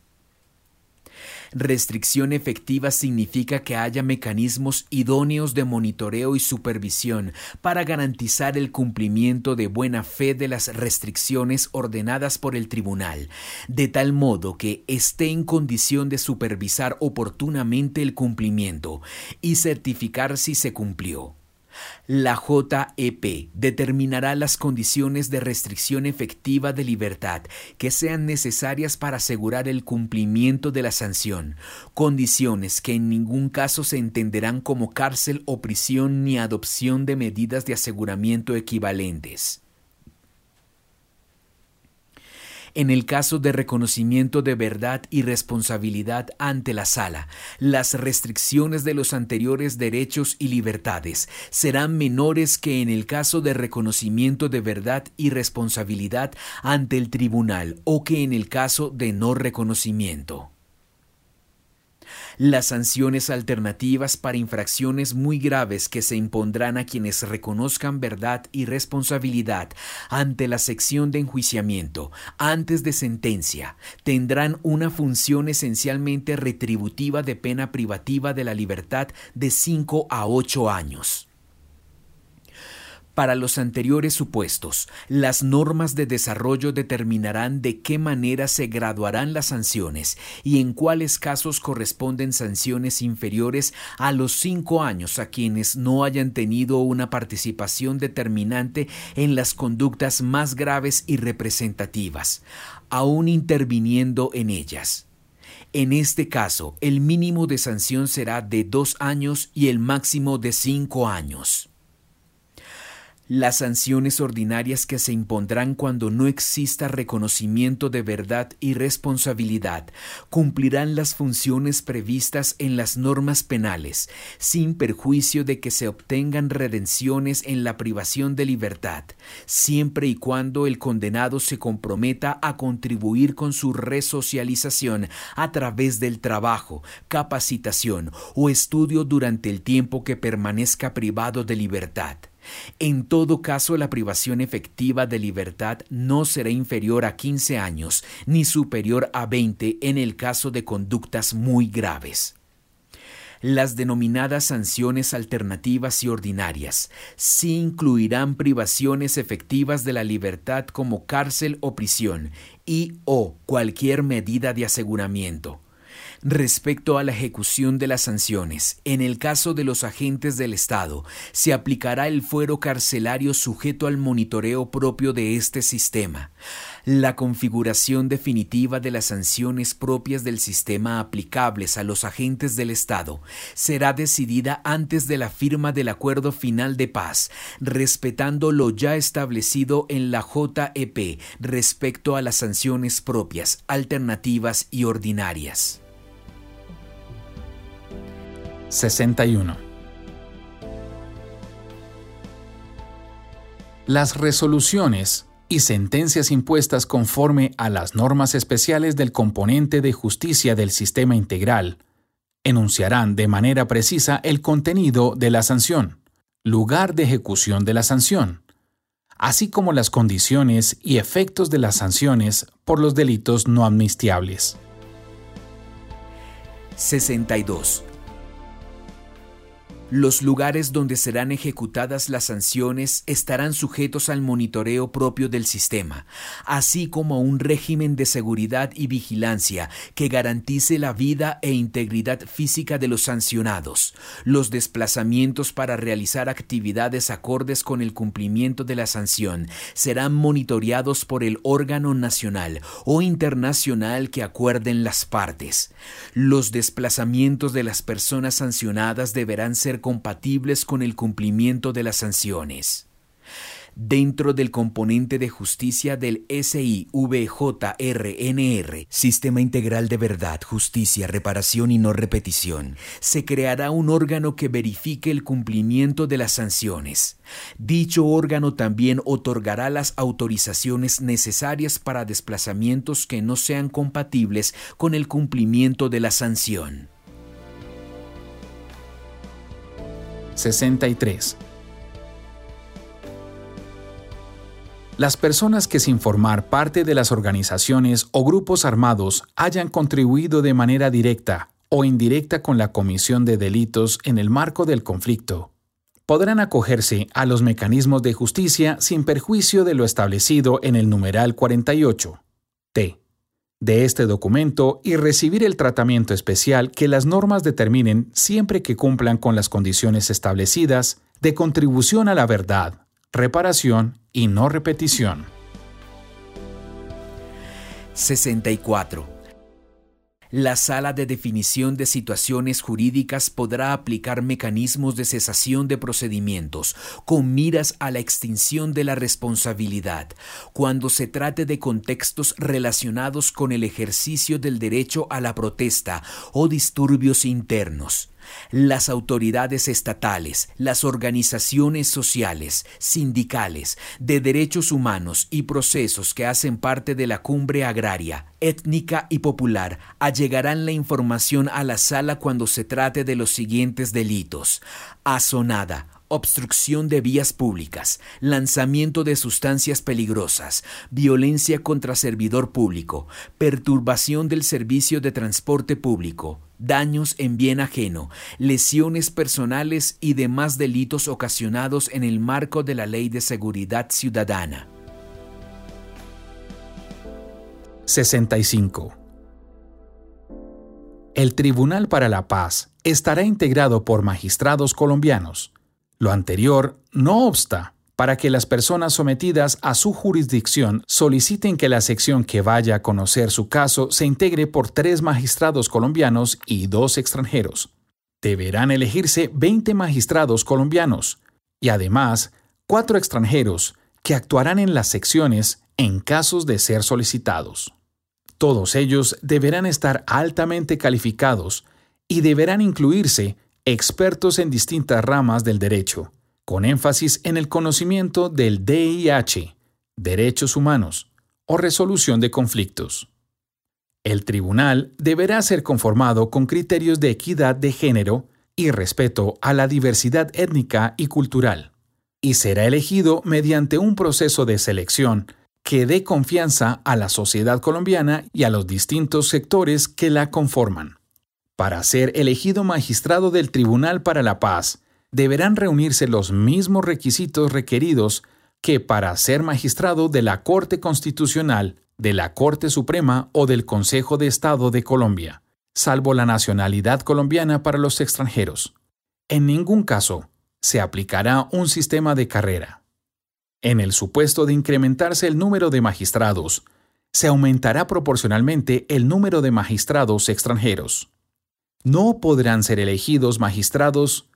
Restricción efectiva significa que haya mecanismos idóneos de monitoreo y supervisión para garantizar el cumplimiento de buena fe de las restricciones ordenadas por el tribunal, de tal modo que esté en condición de supervisar oportunamente el cumplimiento y certificar si se cumplió. La JEP determinará las condiciones de restricción efectiva de libertad que sean necesarias para asegurar el cumplimiento de la sanción, condiciones que en ningún caso se entenderán como cárcel o prisión ni adopción de medidas de aseguramiento equivalentes. En el caso de reconocimiento de verdad y responsabilidad ante la sala. Las restricciones de los anteriores derechos y libertades serán menores que en el caso de reconocimiento de verdad y responsabilidad ante el tribunal o que en el caso de no reconocimiento las sanciones alternativas para infracciones muy graves que se impondrán a quienes reconozcan verdad y responsabilidad ante la sección de enjuiciamiento antes de sentencia tendrán una función esencialmente retributiva de pena privativa de la libertad de 5 a 8 años. Para los anteriores supuestos, las normas de desarrollo determinarán de qué manera se graduarán las sanciones y en cuáles casos corresponden sanciones inferiores a los cinco años a quienes no hayan tenido una participación determinante en las conductas más graves y representativas, aún interviniendo en ellas. En este caso, el mínimo de sanción será de dos años y el máximo de cinco años. Las sanciones ordinarias que se impondrán cuando no exista reconocimiento de verdad y responsabilidad cumplirán las funciones previstas en las normas penales, sin perjuicio de que se obtengan redenciones en la privación de libertad, siempre y cuando el condenado se comprometa a contribuir con su resocialización a través del trabajo, capacitación o estudio durante el tiempo que permanezca privado de libertad. En todo caso, la privación efectiva de libertad no será inferior a 15 años ni superior a 20 en el caso de conductas muy graves. Las denominadas sanciones alternativas y ordinarias sí incluirán privaciones efectivas de la libertad como cárcel o prisión y o cualquier medida de aseguramiento. Respecto a la ejecución de las sanciones, en el caso de los agentes del Estado, se aplicará el fuero carcelario sujeto al monitoreo propio de este sistema. La configuración definitiva de las sanciones propias del sistema aplicables a los agentes del Estado será decidida antes de la firma del acuerdo final de paz, respetando lo ya establecido en la JEP respecto a las sanciones propias, alternativas y ordinarias. 61. Las resoluciones y sentencias impuestas conforme a las normas especiales del componente de justicia del sistema integral enunciarán de manera precisa el contenido de la sanción, lugar de ejecución de la sanción, así como las condiciones y efectos de las sanciones por los delitos no amnistiables. 62 los lugares donde serán ejecutadas las sanciones estarán sujetos al monitoreo propio del sistema, así como a un régimen de seguridad y vigilancia que garantice la vida e integridad física de los sancionados. Los desplazamientos para realizar actividades acordes con el cumplimiento de la sanción serán monitoreados por el órgano nacional o internacional que acuerden las partes. Los desplazamientos de las personas sancionadas deberán ser compatibles con el cumplimiento de las sanciones. Dentro del componente de justicia del SIVJRNR, Sistema Integral de Verdad, Justicia, Reparación y No Repetición, se creará un órgano que verifique el cumplimiento de las sanciones. Dicho órgano también otorgará las autorizaciones necesarias para desplazamientos que no sean compatibles con el cumplimiento de la sanción. 63. Las personas que sin formar parte de las organizaciones o grupos armados hayan contribuido de manera directa o indirecta con la comisión de delitos en el marco del conflicto, podrán acogerse a los mecanismos de justicia sin perjuicio de lo establecido en el numeral 48. T de este documento y recibir el tratamiento especial que las normas determinen siempre que cumplan con las condiciones establecidas de contribución a la verdad, reparación y no repetición. 64 la sala de definición de situaciones jurídicas podrá aplicar mecanismos de cesación de procedimientos con miras a la extinción de la responsabilidad. Cuando se trate de contextos relacionados con el ejercicio del derecho a la protesta o disturbios internos las autoridades estatales, las organizaciones sociales, sindicales, de derechos humanos y procesos que hacen parte de la cumbre agraria, étnica y popular allegarán la información a la sala cuando se trate de los siguientes delitos. Asonada, obstrucción de vías públicas, lanzamiento de sustancias peligrosas, violencia contra servidor público, perturbación del servicio de transporte público, daños en bien ajeno, lesiones personales y demás delitos ocasionados en el marco de la Ley de Seguridad Ciudadana. 65. El Tribunal para la Paz estará integrado por magistrados colombianos. Lo anterior no obsta para que las personas sometidas a su jurisdicción soliciten que la sección que vaya a conocer su caso se integre por tres magistrados colombianos y dos extranjeros. Deberán elegirse 20 magistrados colombianos y además cuatro extranjeros que actuarán en las secciones en casos de ser solicitados. Todos ellos deberán estar altamente calificados y deberán incluirse expertos en distintas ramas del derecho, con énfasis en el conocimiento del DIH, derechos humanos o resolución de conflictos. El tribunal deberá ser conformado con criterios de equidad de género y respeto a la diversidad étnica y cultural, y será elegido mediante un proceso de selección que dé confianza a la sociedad colombiana y a los distintos sectores que la conforman. Para ser elegido magistrado del Tribunal para la Paz, deberán reunirse los mismos requisitos requeridos que para ser magistrado de la Corte Constitucional, de la Corte Suprema o del Consejo de Estado de Colombia, salvo la nacionalidad colombiana para los extranjeros. En ningún caso se aplicará un sistema de carrera. En el supuesto de incrementarse el número de magistrados, se aumentará proporcionalmente el número de magistrados extranjeros no podrán ser elegidos magistrados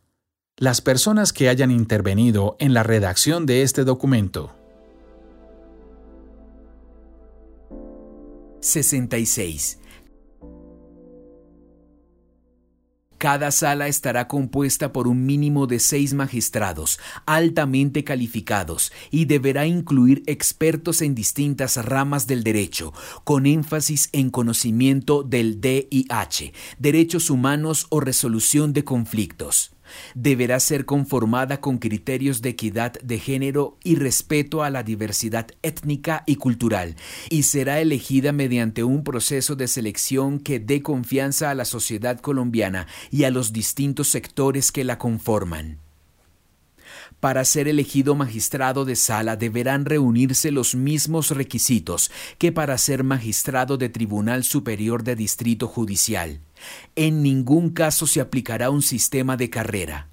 las personas que hayan intervenido en la redacción de este documento. 66. Cada sala estará compuesta por un mínimo de seis magistrados, altamente calificados, y deberá incluir expertos en distintas ramas del derecho, con énfasis en conocimiento del DIH, derechos humanos o resolución de conflictos deberá ser conformada con criterios de equidad de género y respeto a la diversidad étnica y cultural, y será elegida mediante un proceso de selección que dé confianza a la sociedad colombiana y a los distintos sectores que la conforman. Para ser elegido magistrado de sala deberán reunirse los mismos requisitos que para ser magistrado de Tribunal Superior de Distrito Judicial. En ningún caso se aplicará un sistema de carrera.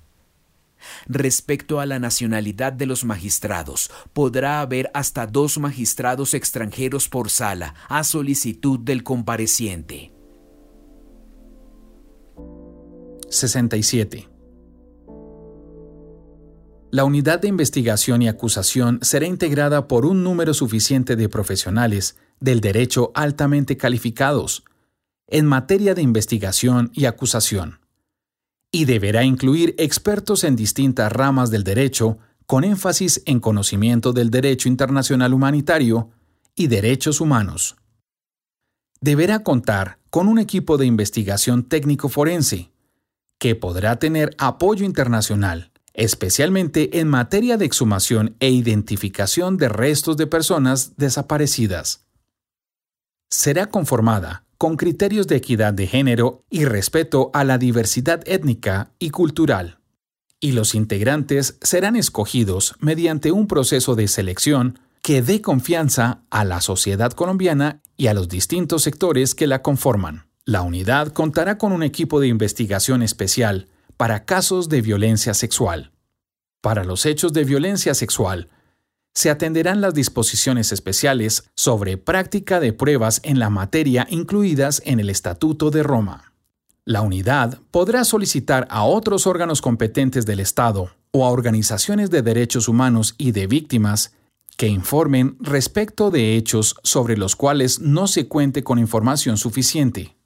Respecto a la nacionalidad de los magistrados, podrá haber hasta dos magistrados extranjeros por sala, a solicitud del compareciente. 67. La unidad de investigación y acusación será integrada por un número suficiente de profesionales del derecho altamente calificados en materia de investigación y acusación, y deberá incluir expertos en distintas ramas del derecho con énfasis en conocimiento del derecho internacional humanitario y derechos humanos. Deberá contar con un equipo de investigación técnico forense, que podrá tener apoyo internacional especialmente en materia de exhumación e identificación de restos de personas desaparecidas. Será conformada con criterios de equidad de género y respeto a la diversidad étnica y cultural. Y los integrantes serán escogidos mediante un proceso de selección que dé confianza a la sociedad colombiana y a los distintos sectores que la conforman. La unidad contará con un equipo de investigación especial para casos de violencia sexual. Para los hechos de violencia sexual, se atenderán las disposiciones especiales sobre práctica de pruebas en la materia incluidas en el Estatuto de Roma. La unidad podrá solicitar a otros órganos competentes del Estado o a organizaciones de derechos humanos y de víctimas que informen respecto de hechos sobre los cuales no se cuente con información suficiente.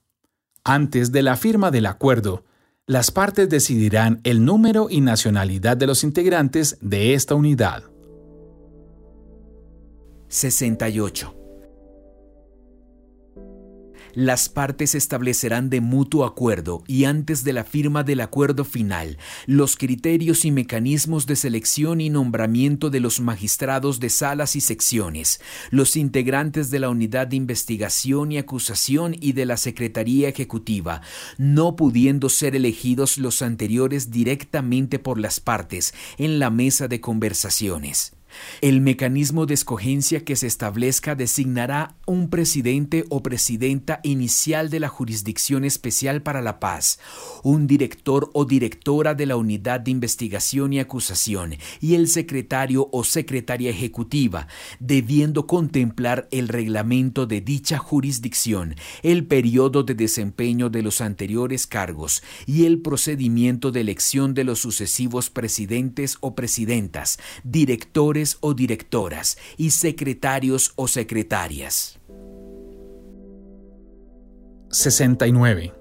Antes de la firma del acuerdo, las partes decidirán el número y nacionalidad de los integrantes de esta unidad. 68. Las partes establecerán de mutuo acuerdo y antes de la firma del acuerdo final los criterios y mecanismos de selección y nombramiento de los magistrados de salas y secciones, los integrantes de la unidad de investigación y acusación y de la Secretaría Ejecutiva, no pudiendo ser elegidos los anteriores directamente por las partes en la mesa de conversaciones. El mecanismo de escogencia que se establezca designará un presidente o presidenta inicial de la Jurisdicción Especial para la Paz, un director o directora de la Unidad de Investigación y Acusación y el secretario o secretaria ejecutiva, debiendo contemplar el reglamento de dicha jurisdicción, el periodo de desempeño de los anteriores cargos y el procedimiento de elección de los sucesivos presidentes o presidentas, directores o directoras y secretarios o secretarias. 69.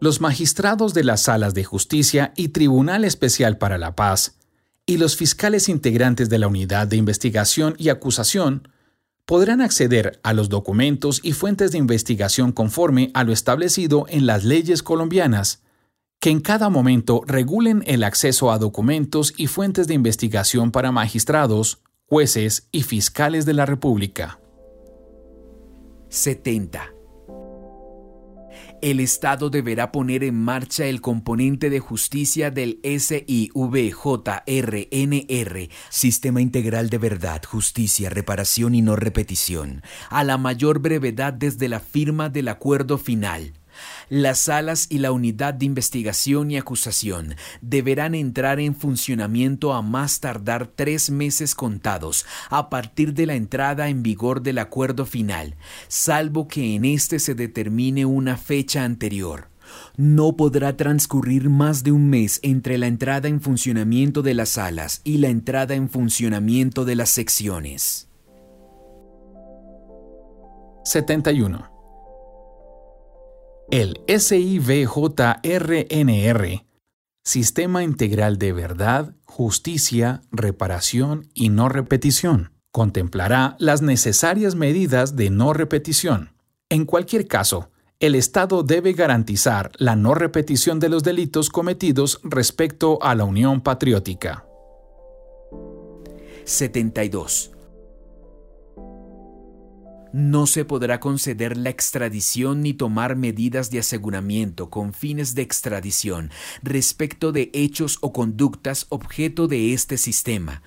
Los magistrados de las salas de justicia y Tribunal Especial para la Paz y los fiscales integrantes de la Unidad de Investigación y Acusación podrán acceder a los documentos y fuentes de investigación conforme a lo establecido en las leyes colombianas que en cada momento regulen el acceso a documentos y fuentes de investigación para magistrados, jueces y fiscales de la República. 70. El Estado deberá poner en marcha el componente de justicia del SIVJRNR, Sistema Integral de Verdad, Justicia, Reparación y No Repetición, a la mayor brevedad desde la firma del acuerdo final las salas y la unidad de investigación y acusación deberán entrar en funcionamiento a más tardar tres meses contados a partir de la entrada en vigor del acuerdo final, salvo que en éste se determine una fecha anterior. No podrá transcurrir más de un mes entre la entrada en funcionamiento de las salas y la entrada en funcionamiento de las secciones. 71. El SIVJRNR, Sistema Integral de Verdad, Justicia, Reparación y No Repetición, contemplará las necesarias medidas de no repetición. En cualquier caso, el Estado debe garantizar la no repetición de los delitos cometidos respecto a la Unión Patriótica. 72 no se podrá conceder la extradición ni tomar medidas de aseguramiento con fines de extradición respecto de hechos o conductas objeto de este sistema,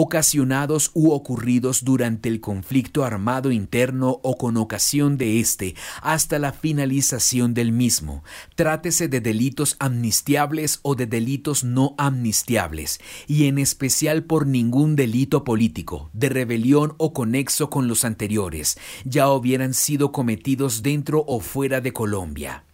ocasionados u ocurridos durante el conflicto armado interno o con ocasión de éste, hasta la finalización del mismo, trátese de delitos amnistiables o de delitos no amnistiables, y en especial por ningún delito político, de rebelión o conexo con los anteriores, ya hubieran sido cometidos dentro o fuera de Colombia.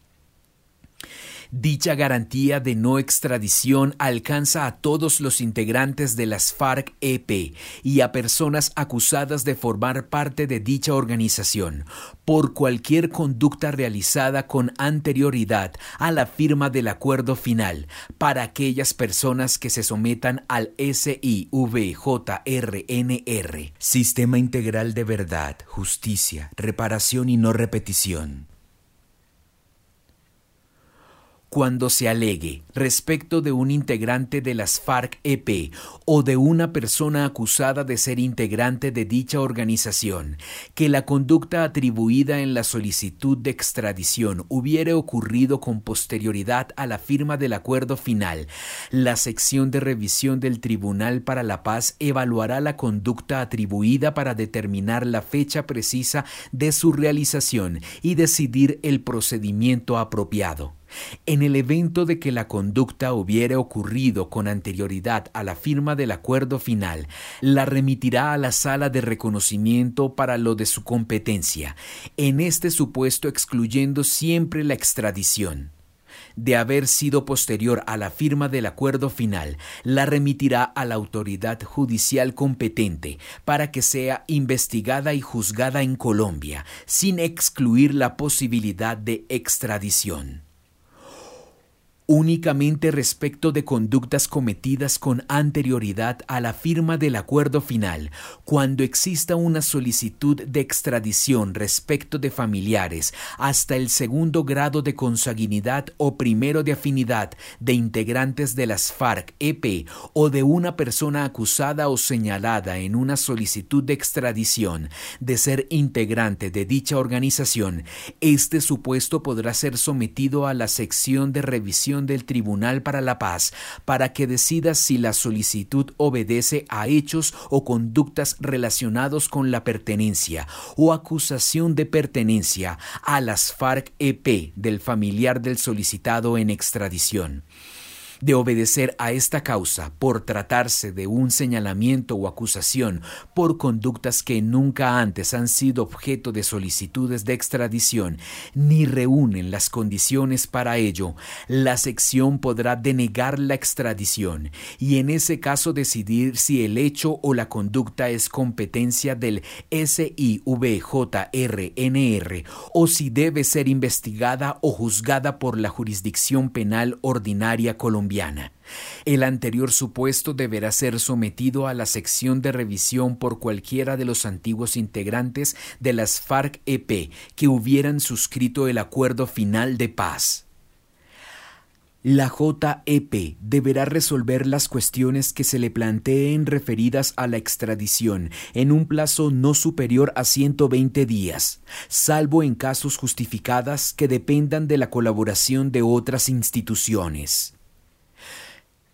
Dicha garantía de no extradición alcanza a todos los integrantes de las FARC-EP y a personas acusadas de formar parte de dicha organización por cualquier conducta realizada con anterioridad a la firma del acuerdo final para aquellas personas que se sometan al SIVJRNR, Sistema Integral de Verdad, Justicia, Reparación y No Repetición cuando se alegue respecto de un integrante de las FARC-EP o de una persona acusada de ser integrante de dicha organización que la conducta atribuida en la solicitud de extradición hubiere ocurrido con posterioridad a la firma del acuerdo final, la sección de revisión del Tribunal para la Paz evaluará la conducta atribuida para determinar la fecha precisa de su realización y decidir el procedimiento apropiado. En el evento de que la conducta hubiere ocurrido con anterioridad a la firma del acuerdo final, la remitirá a la sala de reconocimiento para lo de su competencia, en este supuesto excluyendo siempre la extradición. De haber sido posterior a la firma del acuerdo final, la remitirá a la autoridad judicial competente para que sea investigada y juzgada en Colombia, sin excluir la posibilidad de extradición únicamente respecto de conductas cometidas con anterioridad a la firma del acuerdo final, cuando exista una solicitud de extradición respecto de familiares hasta el segundo grado de consanguinidad o primero de afinidad de integrantes de las FARC-EP o de una persona acusada o señalada en una solicitud de extradición de ser integrante de dicha organización, este supuesto podrá ser sometido a la sección de revisión del Tribunal para la Paz para que decida si la solicitud obedece a hechos o conductas relacionados con la pertenencia o acusación de pertenencia a las FARC-EP del familiar del solicitado en extradición de obedecer a esta causa por tratarse de un señalamiento o acusación por conductas que nunca antes han sido objeto de solicitudes de extradición ni reúnen las condiciones para ello, la sección podrá denegar la extradición y en ese caso decidir si el hecho o la conducta es competencia del SIVJRNR o si debe ser investigada o juzgada por la jurisdicción penal ordinaria colombiana el anterior supuesto deberá ser sometido a la sección de revisión por cualquiera de los antiguos integrantes de las FARC-EP que hubieran suscrito el acuerdo final de paz. La JEP deberá resolver las cuestiones que se le planteen referidas a la extradición en un plazo no superior a 120 días, salvo en casos justificadas que dependan de la colaboración de otras instituciones.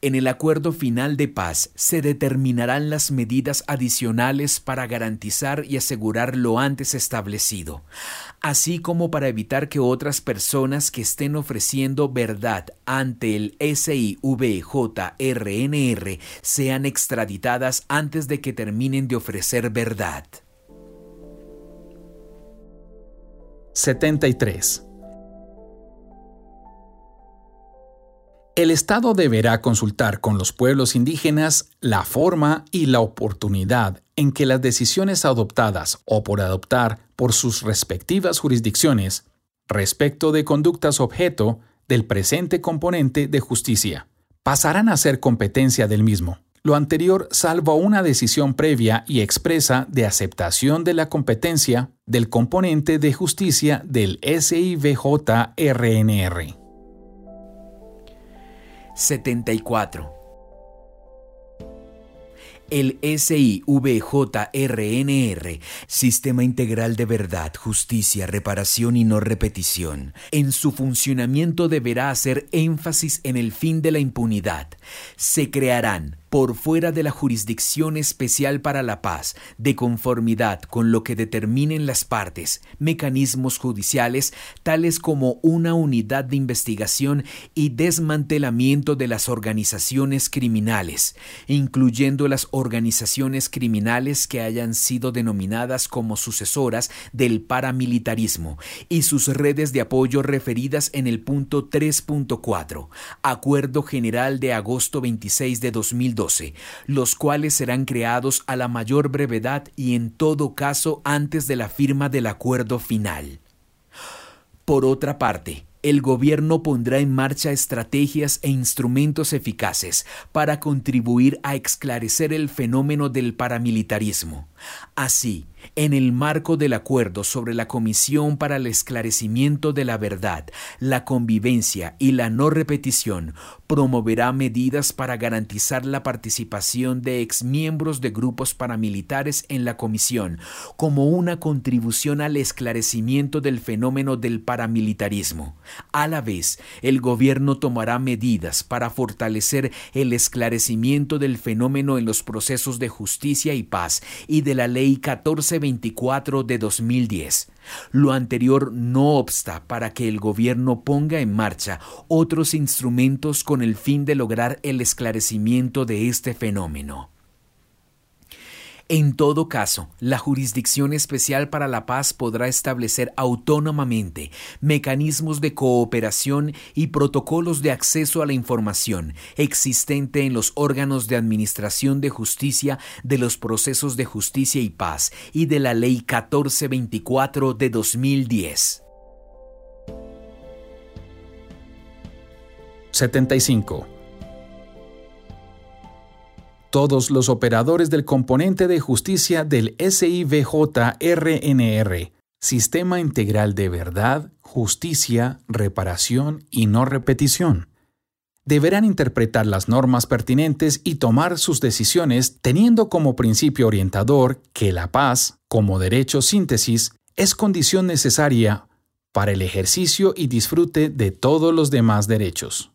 En el acuerdo final de paz se determinarán las medidas adicionales para garantizar y asegurar lo antes establecido, así como para evitar que otras personas que estén ofreciendo verdad ante el SIVJRNR sean extraditadas antes de que terminen de ofrecer verdad. 73. El Estado deberá consultar con los pueblos indígenas la forma y la oportunidad en que las decisiones adoptadas o por adoptar por sus respectivas jurisdicciones respecto de conductas objeto del presente componente de justicia pasarán a ser competencia del mismo. Lo anterior salvo una decisión previa y expresa de aceptación de la competencia del componente de justicia del SIVJRNR. 74. El SIVJRNR, Sistema Integral de Verdad, Justicia, Reparación y No Repetición, en su funcionamiento deberá hacer énfasis en el fin de la impunidad. Se crearán por fuera de la jurisdicción especial para la paz, de conformidad con lo que determinen las partes, mecanismos judiciales tales como una unidad de investigación y desmantelamiento de las organizaciones criminales, incluyendo las organizaciones criminales que hayan sido denominadas como sucesoras del paramilitarismo y sus redes de apoyo referidas en el punto 3.4, Acuerdo General de agosto 26 de 2012 los cuales serán creados a la mayor brevedad y en todo caso antes de la firma del acuerdo final. Por otra parte, el gobierno pondrá en marcha estrategias e instrumentos eficaces para contribuir a esclarecer el fenómeno del paramilitarismo. Así, en el marco del acuerdo sobre la Comisión para el Esclarecimiento de la Verdad, la Convivencia y la No Repetición, promoverá medidas para garantizar la participación de exmiembros de grupos paramilitares en la Comisión, como una contribución al esclarecimiento del fenómeno del paramilitarismo. A la vez, el gobierno tomará medidas para fortalecer el esclarecimiento del fenómeno en los procesos de justicia y paz y de la Ley 14 24 de 2010. Lo anterior no obsta para que el gobierno ponga en marcha otros instrumentos con el fin de lograr el esclarecimiento de este fenómeno. En todo caso, la Jurisdicción Especial para la Paz podrá establecer autónomamente mecanismos de cooperación y protocolos de acceso a la información existente en los órganos de administración de justicia de los procesos de justicia y paz y de la Ley 1424 de 2010. 75. Todos los operadores del componente de justicia del SIVJ-RNR, Sistema Integral de Verdad, Justicia, Reparación y No Repetición, deberán interpretar las normas pertinentes y tomar sus decisiones teniendo como principio orientador que la paz, como derecho síntesis, es condición necesaria para el ejercicio y disfrute de todos los demás derechos.